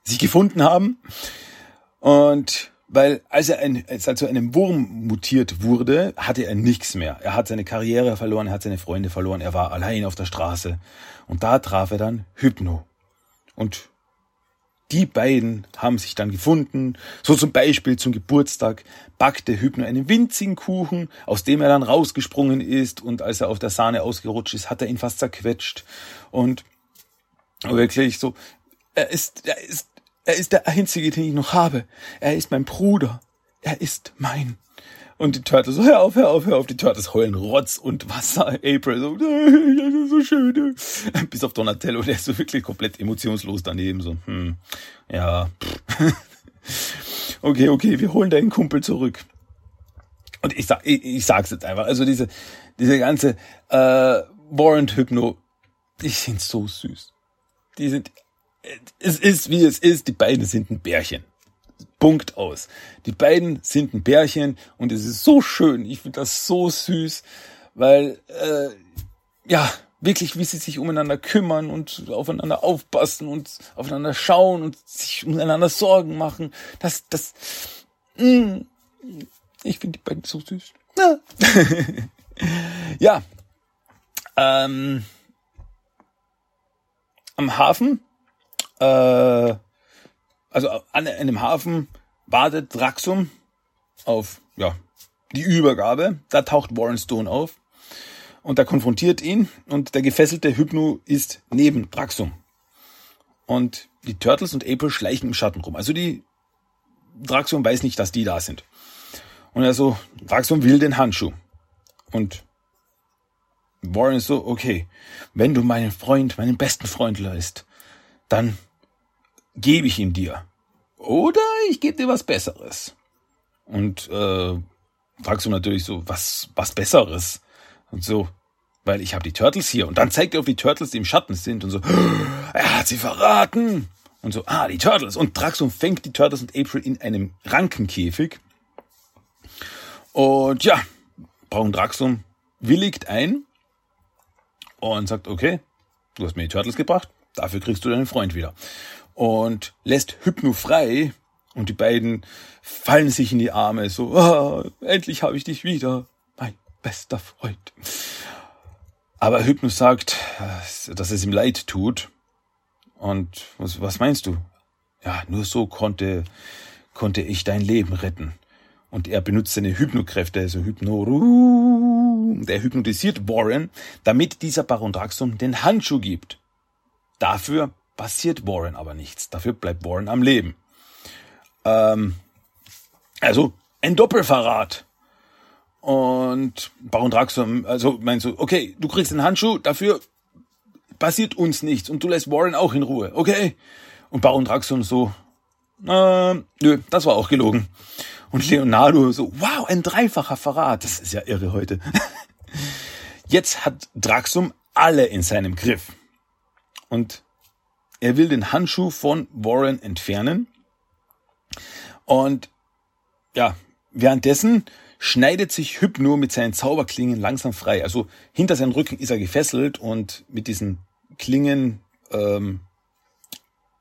sich gefunden haben. Und weil als er, ein, als er zu einem Wurm mutiert wurde, hatte er nichts mehr. Er hat seine Karriere verloren, er hat seine Freunde verloren, er war allein auf der Straße. Und da traf er dann Hypno. Und die beiden haben sich dann gefunden. So zum Beispiel zum Geburtstag backte Hypno einen winzigen Kuchen, aus dem er dann rausgesprungen ist und als er auf der Sahne ausgerutscht ist, hat er ihn fast zerquetscht. Und wirklich so, er ist, er ist er ist der einzige, den ich noch habe. Er ist mein Bruder. Er ist mein. Und die Turtles so, hör auf, hör auf, hör auf. Die Turtles heulen Rotz und Wasser. April so, (laughs) das ist so schön. Bis auf Donatello, der ist so wirklich komplett emotionslos daneben. So, hm, ja. (laughs) okay, okay, wir holen deinen Kumpel zurück. Und ich sag, ich, ich sag's jetzt einfach. Also diese, diese ganze äh, Warren Hypno, die sind so süß. Die sind es ist, wie es ist. Die beiden sind ein Bärchen. Punkt aus. Die beiden sind ein Bärchen und es ist so schön. Ich finde das so süß, weil äh, ja wirklich, wie sie sich umeinander kümmern und aufeinander aufpassen und aufeinander schauen und sich umeinander Sorgen machen. Das, das, mh, mm, ich finde die beiden so süß. Ja, (laughs) ja ähm, am Hafen äh, also an einem Hafen wartet Draxum auf ja, die Übergabe. Da taucht Warren Stone auf und er konfrontiert ihn und der gefesselte Hypno ist neben Draxum. Und die Turtles und April schleichen im Schatten rum. Also die Draxum weiß nicht, dass die da sind. Und er so, Draxum will den Handschuh. Und Warren ist so, okay, wenn du meinen Freund, meinen besten Freund leist, dann gebe ich ihn dir. Oder ich gebe dir was Besseres. Und äh, fragst du natürlich so, was, was Besseres? Und so, weil ich habe die Turtles hier. Und dann zeigt er auf die Turtles, die im Schatten sind und so, (gasps) er hat sie verraten. Und so, ah, die Turtles. Und Draxum fängt die Turtles und April in einem Rankenkäfig. Und ja, Braun Draxum willigt ein und sagt, okay, du hast mir die Turtles gebracht, dafür kriegst du deinen Freund wieder und lässt Hypno frei und die beiden fallen sich in die Arme, so, oh, endlich habe ich dich wieder, mein bester Freund. Aber Hypno sagt, dass es ihm leid tut. Und was, was meinst du? Ja, nur so konnte, konnte ich dein Leben retten. Und er benutzt seine Hypnokräfte, also Hypno, der hypnotisiert Warren, damit dieser Baron Draxum den Handschuh gibt. Dafür passiert Warren aber nichts. Dafür bleibt Warren am Leben. Ähm, also ein Doppelverrat. Und Baron Draxum, also meinst du, okay, du kriegst den Handschuh, dafür passiert uns nichts und du lässt Warren auch in Ruhe, okay? Und Baron Draxum so, äh, nö, das war auch gelogen. Und Leonardo so, wow, ein dreifacher Verrat. Das ist ja irre heute. (laughs) Jetzt hat Draxum alle in seinem Griff. Und er will den Handschuh von Warren entfernen. Und ja, währenddessen schneidet sich Hypno mit seinen Zauberklingen langsam frei. Also hinter seinem Rücken ist er gefesselt und mit diesen Klingen ähm,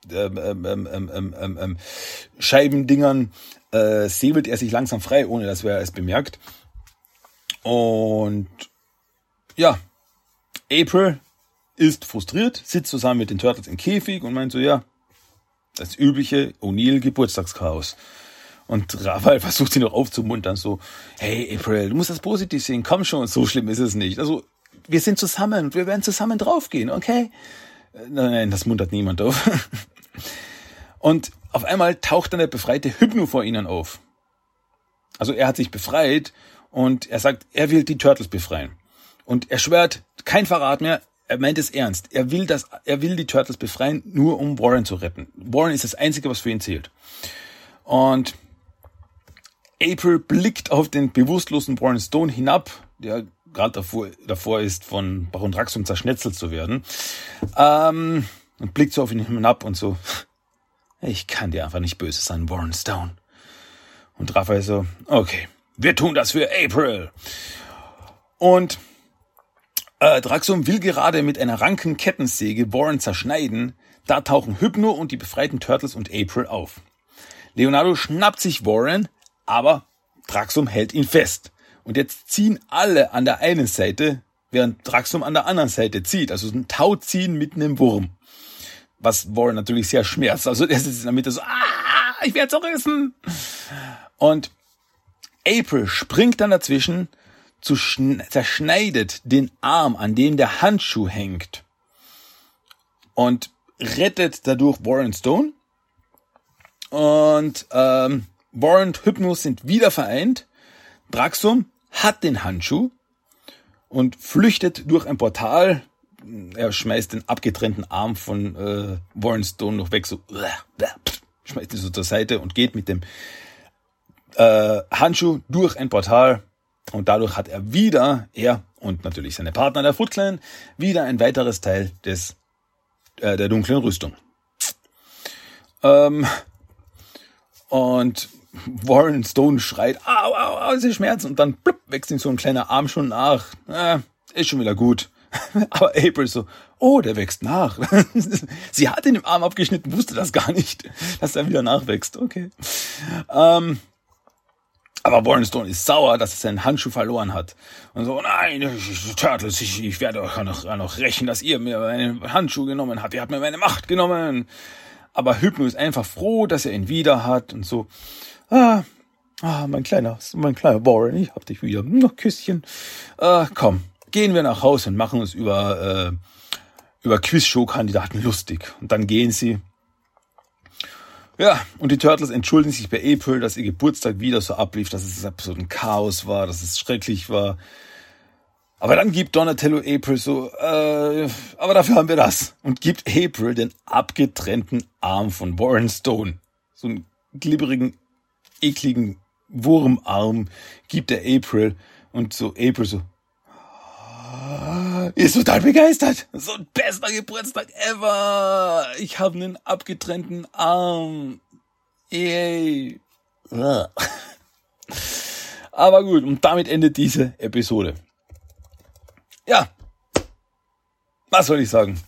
ähm, ähm, ähm, Scheibendingern äh, säbelt er sich langsam frei, ohne dass er es bemerkt. Und ja, April ist frustriert, sitzt zusammen mit den Turtles im Käfig und meint so, ja, das übliche O'Neill Geburtstagschaos. Und Raphael (laughs) versucht sie noch aufzumuntern, so, hey April, du musst das positiv sehen, komm schon, so schlimm ist es nicht. Also, wir sind zusammen, wir werden zusammen draufgehen, okay? Nein, nein, das muntert niemand auf. (laughs) Und auf einmal taucht dann der befreite Hypno vor ihnen auf. Also er hat sich befreit und er sagt, er will die Turtles befreien. Und er schwört, kein Verrat mehr, er meint es ernst. Er will das, er will die Turtles befreien, nur um Warren zu retten. Warren ist das Einzige, was für ihn zählt. Und April blickt auf den bewusstlosen Warren Stone hinab, der gerade davor, davor ist, von Baron Draxum zerschnetzelt zu werden. Ähm, und blickt so auf ihn hinab und so, ich kann dir einfach nicht böse sein, Warren Stone. Und Raphael so, okay, wir tun das für April. Und äh, Draxum will gerade mit einer ranken Kettensäge Warren zerschneiden. Da tauchen Hypno und die befreiten Turtles und April auf. Leonardo schnappt sich Warren, aber Draxum hält ihn fest. Und jetzt ziehen alle an der einen Seite, während Draxum an der anderen Seite zieht. Also ein Tauziehen mit einem Wurm. Was Warren natürlich sehr schmerzt. Also er sitzt in der Mitte so, ah, ich werde zerrissen. Und April springt dann dazwischen, zerschneidet den Arm, an dem der Handschuh hängt. Und rettet dadurch Warren Stone. Und ähm, Warren und Hypnos sind wieder vereint. Draxum hat den Handschuh und flüchtet durch ein Portal. Er schmeißt den abgetrennten Arm von äh, Warren Stone noch weg, so schmeißt ihn so zur Seite und geht mit dem äh, Handschuh durch ein Portal. Und dadurch hat er wieder, er und natürlich seine Partner der Foot Clan, wieder ein weiteres Teil des äh, der dunklen Rüstung. Ähm, und Warren Stone schreit, au, au, au, sie Schmerzen und dann blub, wächst ihm so ein kleiner Arm schon nach. Äh, ist schon wieder gut. (laughs) Aber April so, oh, der wächst nach. (laughs) sie hat ihn im Arm abgeschnitten, wusste das gar nicht, dass er wieder nachwächst. Okay. Ähm, aber Warren Stone ist sauer, dass er seinen Handschuh verloren hat. Und so, nein, Turtles, ich, ich werde euch noch, noch rächen, dass ihr mir meinen Handschuh genommen habt. Ihr habt mir meine Macht genommen. Aber Hypno ist einfach froh, dass er ihn wieder hat und so. Ah, ah mein kleiner, mein kleiner Warren, ich hab dich wieder. Noch Küsschen. Ah, komm, gehen wir nach Hause und machen uns über, äh, über Quizshow-Kandidaten lustig. Und dann gehen sie ja, und die Turtles entschuldigen sich bei April, dass ihr Geburtstag wieder so ablief, dass es so ein Chaos war, dass es schrecklich war. Aber dann gibt Donatello April so, äh, aber dafür haben wir das. Und gibt April den abgetrennten Arm von Warren Stone. So einen glibberigen, ekligen Wurmarm gibt der April. Und so April so, ist total begeistert. So ein bester Geburtstag ever. Ich habe einen abgetrennten Arm. Yay. (laughs) Aber gut, und damit endet diese Episode. Ja. Was soll ich sagen?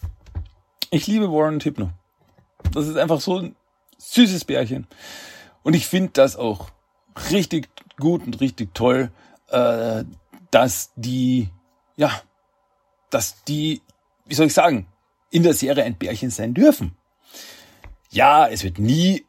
Ich liebe Warren Hypno. Das ist einfach so ein süßes Bärchen. Und ich finde das auch richtig gut und richtig toll, äh, dass die, ja, dass die, wie soll ich sagen, in der Serie ein Bärchen sein dürfen. Ja, es wird nie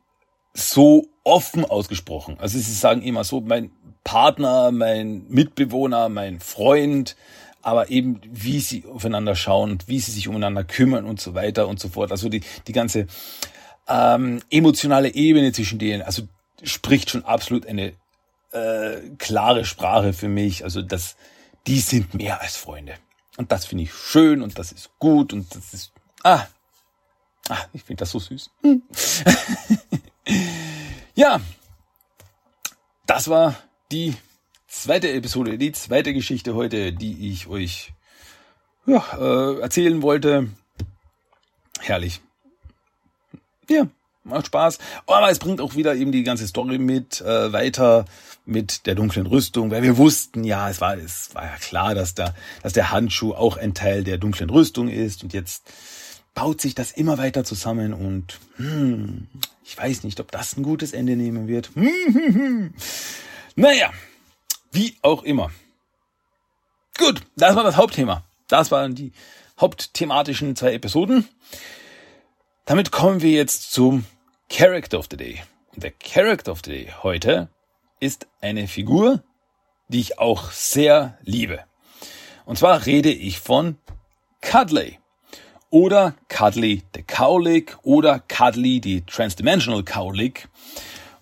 so offen ausgesprochen. Also sie sagen immer so, mein Partner, mein Mitbewohner, mein Freund, aber eben wie sie aufeinander schauen, wie sie sich umeinander kümmern und so weiter und so fort. Also die, die ganze ähm, emotionale Ebene zwischen denen, also spricht schon absolut eine äh, klare Sprache für mich. Also das, die sind mehr als Freunde. Und das finde ich schön und das ist gut und das ist, ah, ah ich finde das so süß. Hm. (laughs) ja, das war die zweite Episode, die zweite Geschichte heute, die ich euch ja, äh, erzählen wollte. Herrlich. Ja, macht Spaß. Aber es bringt auch wieder eben die ganze Story mit äh, weiter mit der dunklen Rüstung, weil wir wussten ja, es war es war ja klar, dass da dass der Handschuh auch ein Teil der dunklen Rüstung ist und jetzt baut sich das immer weiter zusammen und hm, ich weiß nicht, ob das ein gutes Ende nehmen wird. Hm, hm, hm. Naja, wie auch immer. Gut, das war das Hauptthema. Das waren die hauptthematischen zwei Episoden. Damit kommen wir jetzt zum Character of the Day. Und der Character of the Day heute ist eine Figur, die ich auch sehr liebe. Und zwar rede ich von Cuddly oder Cuddly the Cowlick oder Cuddly die Transdimensional Cowlick.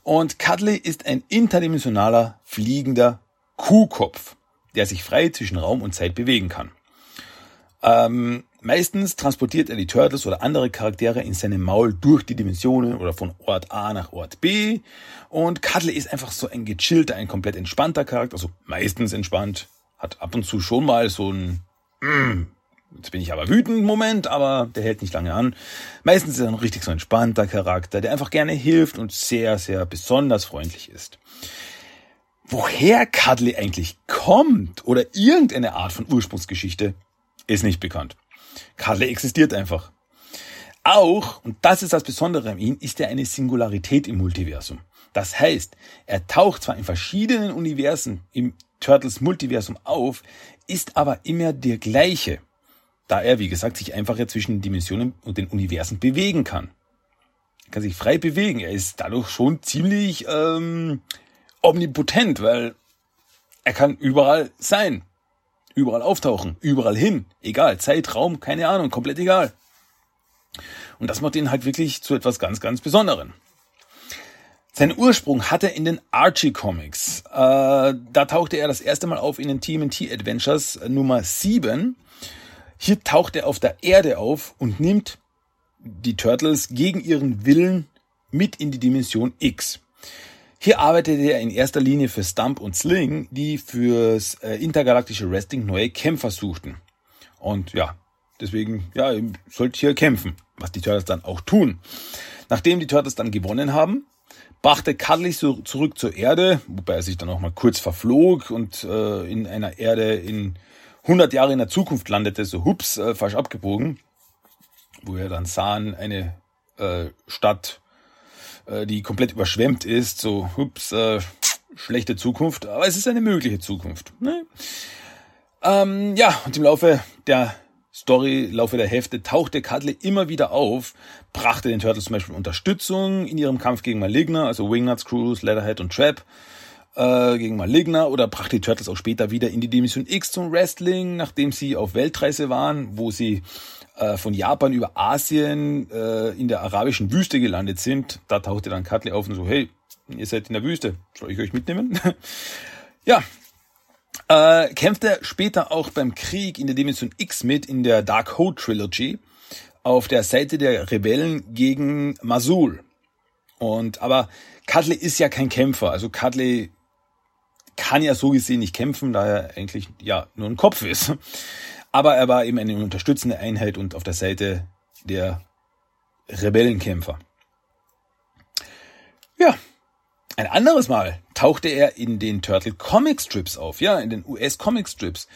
Und Cuddly ist ein interdimensionaler fliegender Kuhkopf, der sich frei zwischen Raum und Zeit bewegen kann. Ähm, meistens transportiert er die Turtles oder andere Charaktere in seinem Maul durch die Dimensionen oder von Ort A nach Ort B. Und Cuddly ist einfach so ein gechillter, ein komplett entspannter Charakter, also meistens entspannt, hat ab und zu schon mal so ein mm, Jetzt bin ich aber wütend Moment, aber der hält nicht lange an. Meistens ist er ein richtig so entspannter Charakter, der einfach gerne hilft und sehr, sehr besonders freundlich ist. Woher Cuddly eigentlich kommt oder irgendeine Art von Ursprungsgeschichte, ist nicht bekannt. Cuddly existiert einfach. Auch, und das ist das Besondere an ihm, ist er eine Singularität im Multiversum. Das heißt, er taucht zwar in verschiedenen Universen im Turtles Multiversum auf, ist aber immer der gleiche, da er, wie gesagt, sich einfacher zwischen den Dimensionen und den Universen bewegen kann. Er kann sich frei bewegen. Er ist dadurch schon ziemlich ähm, omnipotent, weil er kann überall sein, überall auftauchen, überall hin, egal, Zeitraum, keine Ahnung, komplett egal. Und das macht ihn halt wirklich zu etwas ganz, ganz Besonderen. Seinen Ursprung hat er in den Archie Comics. Äh, da tauchte er das erste Mal auf in den TMNT Adventures Nummer 7. Hier taucht er auf der Erde auf und nimmt die Turtles gegen ihren Willen mit in die Dimension X. Hier arbeitete er in erster Linie für Stump und Sling, die fürs äh, intergalaktische Wrestling neue Kämpfer suchten. Und ja, deswegen, ja, sollte hier kämpfen, was die Turtles dann auch tun. Nachdem die Turtles dann gewonnen haben, brachte Cuddly so zurück zur Erde, wobei er sich dann auch mal kurz verflog und äh, in einer Erde in 100 Jahre in der Zukunft landete, so hups, äh, falsch abgebogen, wo er dann sahen, eine äh, Stadt, äh, die komplett überschwemmt ist, so hups, äh, schlechte Zukunft, aber es ist eine mögliche Zukunft. Ne? Ähm, ja, und im Laufe der Story, Laufe der Hefte tauchte Cuddly immer wieder auf, brachte den Turtles zum Beispiel Unterstützung in ihrem Kampf gegen Maligna, also Wingnuts, Cruise, Leatherhead und Trap äh, gegen Maligna oder brachte die Turtles auch später wieder in die Dimension X zum Wrestling, nachdem sie auf Weltreise waren, wo sie äh, von Japan über Asien äh, in der arabischen Wüste gelandet sind. Da tauchte dann Cuddly auf und so, hey, ihr seid in der Wüste, soll ich euch mitnehmen? (laughs) ja, äh, kämpfte später auch beim Krieg in der Dimension X mit in der Dark Hole Trilogy auf der Seite der Rebellen gegen Masul. Und aber Cuddly ist ja kein Kämpfer, also Cuddly kann ja so gesehen nicht kämpfen, da er eigentlich ja nur ein Kopf ist. Aber er war eben eine unterstützende Einheit und auf der Seite der Rebellenkämpfer. Ja, ein anderes Mal tauchte er in den Turtle Comic Strips auf, ja, in den US Comic Strips.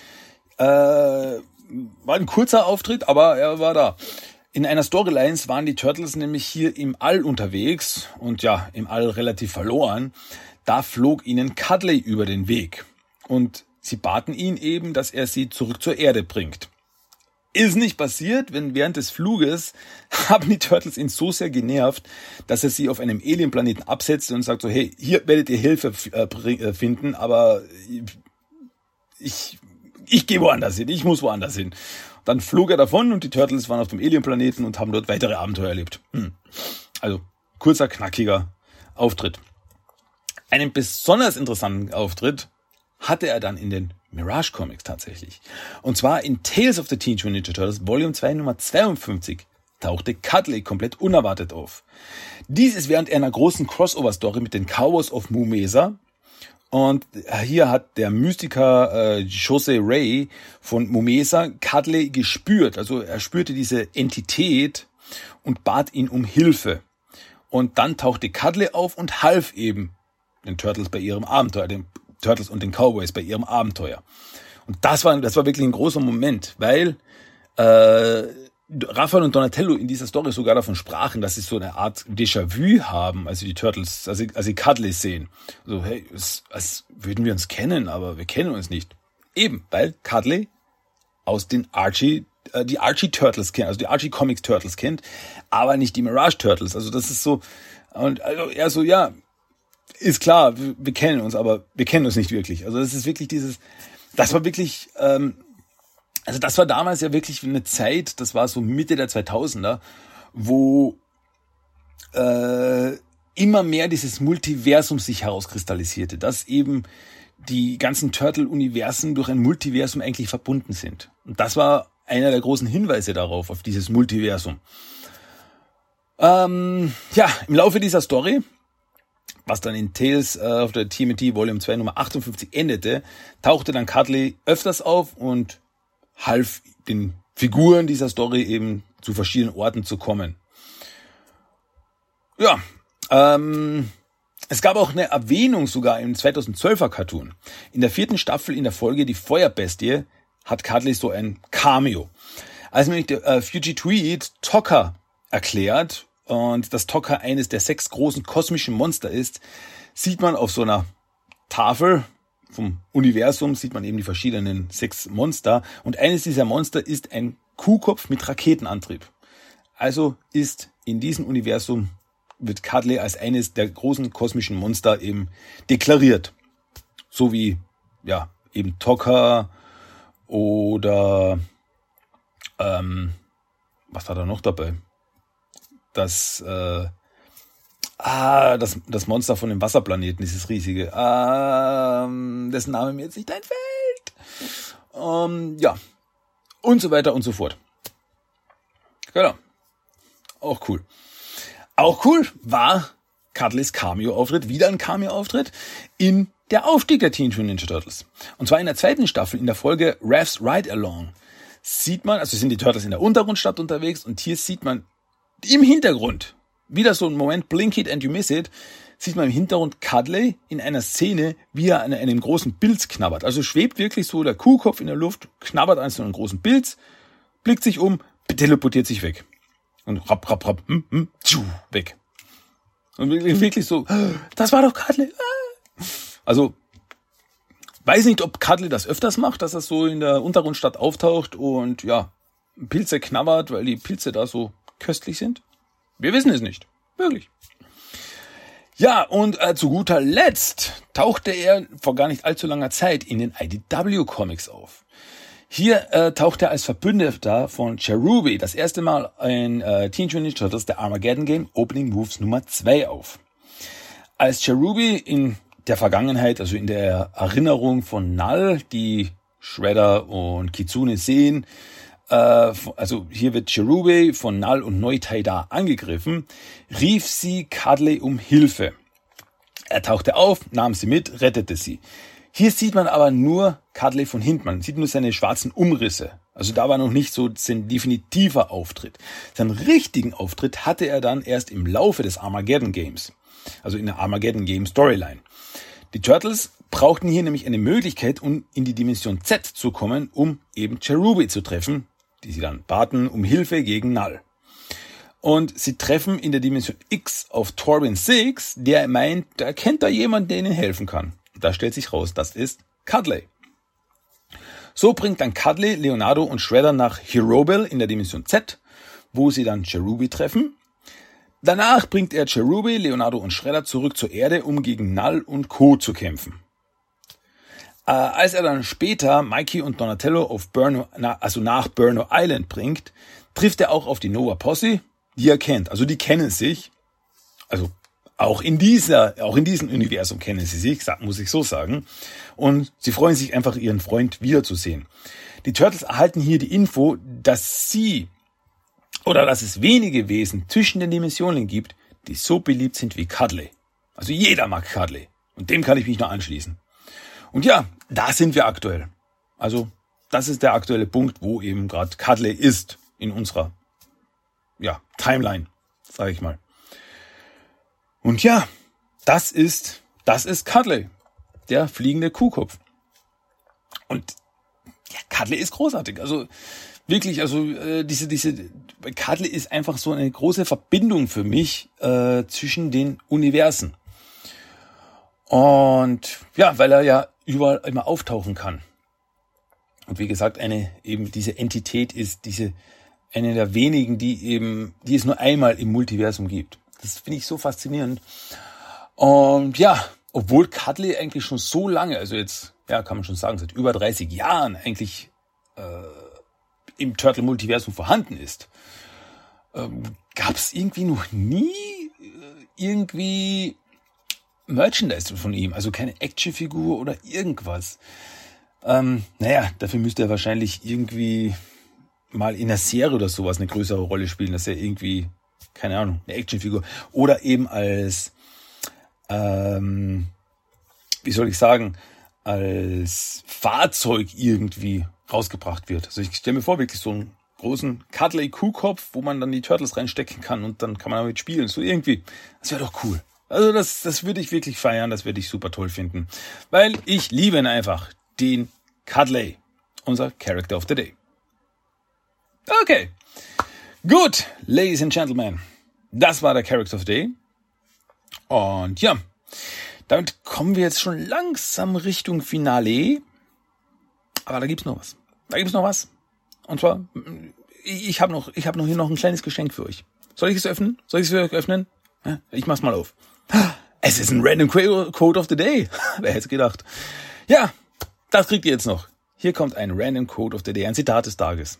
Äh, war ein kurzer Auftritt, aber er war da. In einer Storylines waren die Turtles nämlich hier im All unterwegs und ja, im All relativ verloren. Da flog ihnen Cuddly über den Weg und sie baten ihn eben, dass er sie zurück zur Erde bringt. Ist nicht passiert, wenn während des Fluges (laughs) haben die Turtles ihn so sehr genervt, dass er sie auf einem Alienplaneten absetzt und sagt so, hey, hier werdet ihr Hilfe äh, äh, finden, aber ich, ich gehe woanders hin, ich muss woanders hin. Dann flog er davon und die Turtles waren auf dem Alienplaneten und haben dort weitere Abenteuer erlebt. Hm. Also kurzer, knackiger Auftritt. Einen besonders interessanten Auftritt hatte er dann in den Mirage Comics tatsächlich. Und zwar in Tales of the Teenage Mutant Ninja Turtles Volume 2 Nummer 52 tauchte Cuddly komplett unerwartet auf. Dies ist während einer großen Crossover-Story mit den Cowboys of Mumesa. Und hier hat der Mystiker äh, Jose Ray von Mumesa Cuddly gespürt. Also er spürte diese Entität und bat ihn um Hilfe. Und dann tauchte Cuddly auf und half eben den Turtles bei ihrem Abenteuer, den Turtles und den Cowboys bei ihrem Abenteuer. Und das war, das war wirklich ein großer Moment, weil äh, Raphael und Donatello in dieser Story sogar davon sprachen, dass sie so eine Art Déjà-vu haben, als sie die Turtles, als sie, als sie Cuddly sehen. So, hey, es, als würden wir uns kennen, aber wir kennen uns nicht. Eben, weil Cuddly aus den Archie, äh, die Archie Turtles kennt, also die Archie Comics Turtles kennt, aber nicht die Mirage Turtles. Also das ist so, und also er so, ja, ist klar, wir, wir, kennen uns, aber wir kennen uns nicht wirklich. Also das ist wirklich dieses, das war wirklich, ähm, also das war damals ja wirklich eine Zeit, das war so Mitte der 2000er, wo äh, immer mehr dieses Multiversum sich herauskristallisierte, dass eben die ganzen Turtle-Universen durch ein Multiversum eigentlich verbunden sind. Und das war einer der großen Hinweise darauf, auf dieses Multiversum. Ähm, ja, im Laufe dieser Story was dann in Tales äh, auf der TMT Volume 2 Nummer 58 endete, tauchte dann Cuddly öfters auf und half den Figuren dieser Story eben zu verschiedenen Orten zu kommen. Ja, ähm, es gab auch eine Erwähnung sogar im 2012er Cartoon. In der vierten Staffel in der Folge Die Feuerbestie hat Cuddly so ein Cameo. Als nämlich der äh, Fuji Tweet Tocker erklärt und dass Tokka eines der sechs großen kosmischen Monster ist, sieht man auf so einer Tafel vom Universum, sieht man eben die verschiedenen sechs Monster und eines dieser Monster ist ein Kuhkopf mit Raketenantrieb. Also ist in diesem Universum wird Cuddly als eines der großen kosmischen Monster eben deklariert. So wie, ja, eben Tokka oder, ähm, was hat er noch dabei? Das, äh, ah, das, das Monster von dem Wasserplaneten, dieses riesige, ähm, dessen Name mir jetzt nicht einfällt. Ähm, ja, und so weiter und so fort. Genau. Auch cool. Auch cool war Cuddlys Cameo-Auftritt, wieder ein Cameo-Auftritt in der Aufstieg der Teenage Mutant Ninja Turtles. Und zwar in der zweiten Staffel, in der Folge Raf's Ride Along, sieht man, also sind die Turtles in der Untergrundstadt unterwegs und hier sieht man im Hintergrund, wieder so ein Moment, blink it and you miss it, sieht man im Hintergrund Cuddly in einer Szene, wie er an einem großen Pilz knabbert. Also schwebt wirklich so der Kuhkopf in der Luft, knabbert an so einem großen Pilz, blickt sich um, teleportiert sich weg. Und rapp, rapp, rapp, hm, hm, tschu, weg. Und wirklich so, das war doch Cuddly. Also, weiß nicht, ob Cuddly das öfters macht, dass er so in der Untergrundstadt auftaucht und ja, Pilze knabbert, weil die Pilze da so köstlich sind. Wir wissen es nicht. Wirklich. Ja, und äh, zu guter Letzt tauchte er vor gar nicht allzu langer Zeit in den IDW Comics auf. Hier äh, taucht er als Verbündeter von Cherubi das erste Mal in äh, Teen Mutant Turtles der Armageddon Game Opening Moves Nummer 2 auf. Als Cherubi in der Vergangenheit, also in der Erinnerung von Null, die Shredder und Kitsune sehen, also hier wird Cherubi von Null und Neutaida angegriffen, rief sie Cuddly um Hilfe. Er tauchte auf, nahm sie mit, rettete sie. Hier sieht man aber nur Cuddly von hinten. Man sieht nur seine schwarzen Umrisse. Also da war noch nicht so sein definitiver Auftritt. Seinen richtigen Auftritt hatte er dann erst im Laufe des Armageddon Games. Also in der Armageddon Game Storyline. Die Turtles brauchten hier nämlich eine Möglichkeit, um in die Dimension Z zu kommen, um eben Cherubi zu treffen, die sie dann baten um Hilfe gegen Null. Und sie treffen in der Dimension X auf Torben Six, der meint, da kennt da jemand, der ihnen helfen kann. Da stellt sich raus, das ist Cuddly. So bringt dann Cuddly, Leonardo und Shredder nach Herobil in der Dimension Z, wo sie dann Cherubi treffen. Danach bringt er Cherubi, Leonardo und Shredder zurück zur Erde, um gegen Null und Co. zu kämpfen. Äh, als er dann später Mikey und Donatello auf Burno, na, also nach Burno Island bringt, trifft er auch auf die Nova Posse, die er kennt. Also die kennen sich. Also auch in dieser, auch in diesem Universum kennen sie sich, muss ich so sagen. Und sie freuen sich einfach, ihren Freund wiederzusehen. Die Turtles erhalten hier die Info, dass sie oder dass es wenige Wesen zwischen den Dimensionen gibt, die so beliebt sind wie Cuddly. Also jeder mag Cuddly. Und dem kann ich mich nur anschließen. Und ja, da sind wir aktuell. Also das ist der aktuelle Punkt, wo eben gerade Cuddly ist in unserer ja, Timeline, sage ich mal. Und ja, das ist, das ist Cuddly, der fliegende Kuhkopf. Und ja, Cuddly ist großartig. Also wirklich, also äh, diese, diese, Cuddly ist einfach so eine große Verbindung für mich äh, zwischen den Universen. Und ja, weil er ja überall immer auftauchen kann. Und wie gesagt, eine eben diese Entität ist diese eine der wenigen, die eben, die es nur einmal im Multiversum gibt. Das finde ich so faszinierend. Und ja, obwohl Cuddly eigentlich schon so lange, also jetzt, ja, kann man schon sagen, seit über 30 Jahren eigentlich äh, im Turtle-Multiversum vorhanden ist, ähm, gab es irgendwie noch nie äh, irgendwie Merchandise von ihm, also keine Actionfigur oder irgendwas. Ähm, naja, dafür müsste er wahrscheinlich irgendwie mal in der Serie oder sowas eine größere Rolle spielen, dass er irgendwie keine Ahnung, eine Actionfigur. Oder eben als, ähm, wie soll ich sagen, als Fahrzeug irgendwie rausgebracht wird. Also ich stelle mir vor, wirklich so einen großen Cuddly Kuhkopf, wo man dann die Turtles reinstecken kann und dann kann man damit spielen. So irgendwie. Das wäre doch cool. Also das, das würde ich wirklich feiern, das würde ich super toll finden. Weil ich liebe ihn einfach. Den Cuddly. Unser Character of the Day. Okay. Gut, Ladies and Gentlemen, das war der Character of the Day. Und ja, damit kommen wir jetzt schon langsam Richtung Finale. Aber da gibt's noch was. Da gibt's noch was. Und zwar, ich habe noch, ich habe noch hier noch ein kleines Geschenk für euch. Soll ich es öffnen? Soll ich es für euch öffnen? Ich mach's mal auf. Es ist ein Random Code of the Day. (laughs) Wer hätte gedacht? Ja, das kriegt ihr jetzt noch. Hier kommt ein Random Code of the Day, ein Zitat des Tages.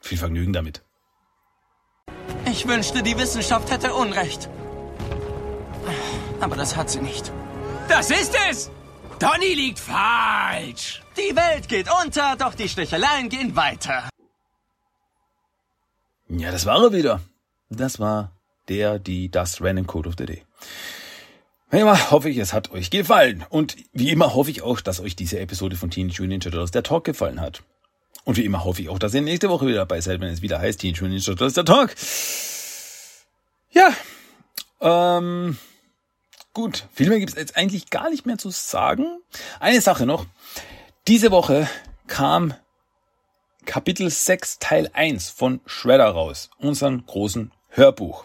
Viel Vergnügen damit.
Ich wünschte, die Wissenschaft hätte Unrecht. Aber das hat sie nicht.
Das ist es! Donny liegt falsch!
Die Welt geht unter, doch die Sticheleien gehen weiter.
Ja, das war er wieder. Das war der, die, das Random Code of the Day. Wie immer hoffe ich, es hat euch gefallen. Und wie immer hoffe ich auch, dass euch diese Episode von Teenage Mutant Ninja Turtles der Talk gefallen hat. Und wie immer hoffe ich auch, dass ihr nächste Woche wieder dabei seid, wenn es wieder heißt Teenage Mutant Ninja Turtles der Talk. Ja, ähm, gut. Viel mehr gibt es jetzt eigentlich gar nicht mehr zu sagen. Eine Sache noch. Diese Woche kam Kapitel 6 Teil 1 von Shredder raus. Unseren großen Hörbuch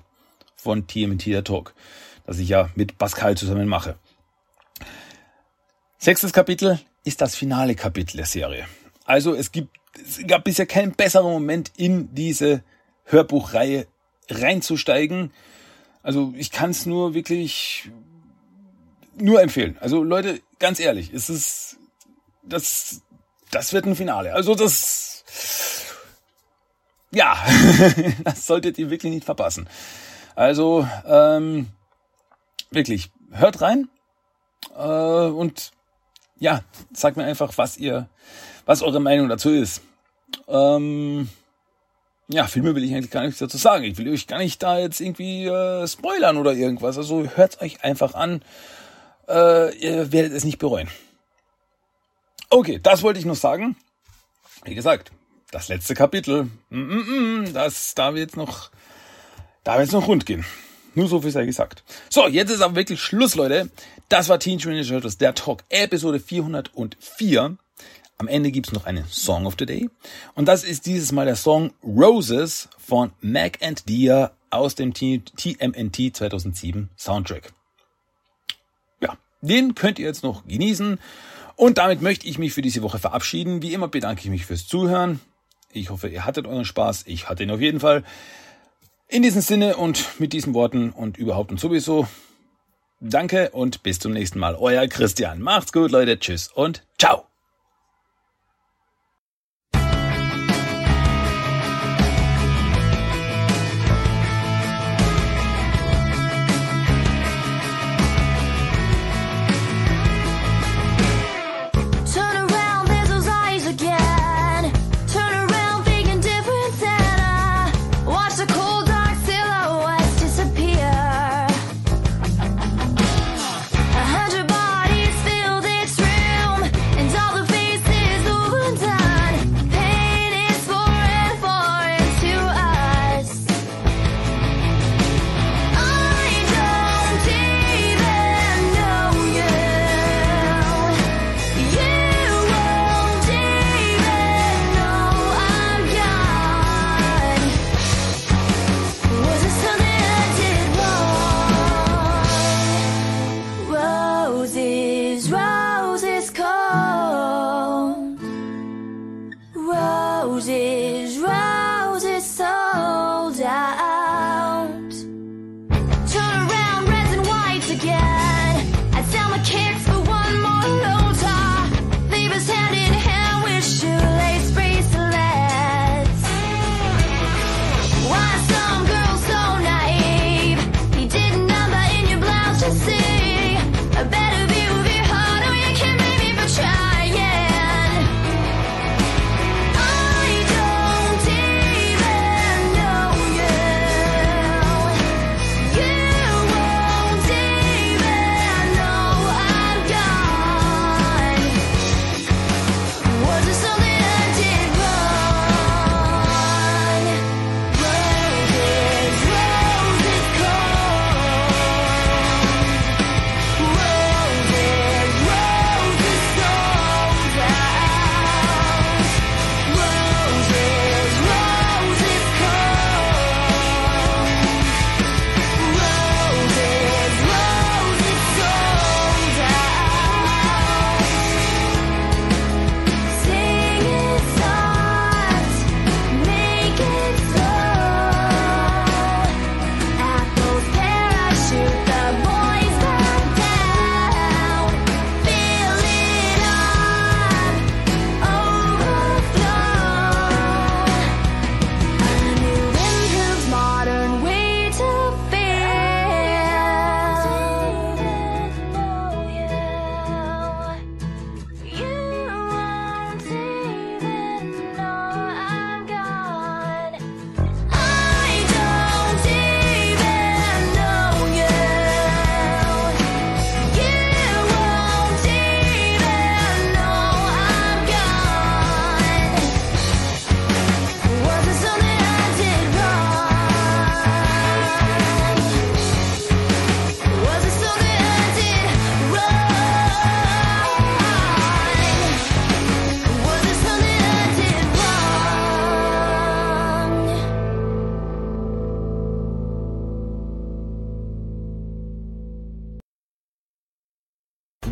von TMT der Talk das ich ja mit Pascal zusammen mache. Sechstes Kapitel ist das finale Kapitel der Serie. Also es gibt, es gab bisher keinen besseren Moment in diese Hörbuchreihe reinzusteigen. Also ich kann es nur wirklich nur empfehlen. Also Leute, ganz ehrlich, es ist das das wird ein Finale. Also das ja, (laughs) das solltet ihr wirklich nicht verpassen. Also ähm, wirklich, hört rein äh, und ja, sagt mir einfach, was ihr, was eure Meinung dazu ist. Ähm, ja, Filme will ich eigentlich gar nichts dazu sagen. Ich will euch gar nicht da jetzt irgendwie äh, spoilern oder irgendwas. Also hört euch einfach an. Äh, ihr werdet es nicht bereuen. Okay, das wollte ich noch sagen. Wie gesagt, das letzte Kapitel, mm, mm, mm, das da wird noch, da wird es noch rund gehen. Nur so viel sei gesagt. So, jetzt ist aber wirklich Schluss, Leute. Das war Teen Ninja Turtles, der Talk, Episode 404. Am Ende gibt's noch einen Song of the Day. Und das ist dieses Mal der Song Roses von Mac and Dia aus dem TMNT 2007 Soundtrack. Ja, den könnt ihr jetzt noch genießen. Und damit möchte ich mich für diese Woche verabschieden. Wie immer bedanke ich mich fürs Zuhören. Ich hoffe, ihr hattet euren Spaß. Ich hatte ihn auf jeden Fall. In diesem Sinne und mit diesen Worten und überhaupt und sowieso, danke und bis zum nächsten Mal. Euer Christian. Macht's gut, Leute. Tschüss und ciao.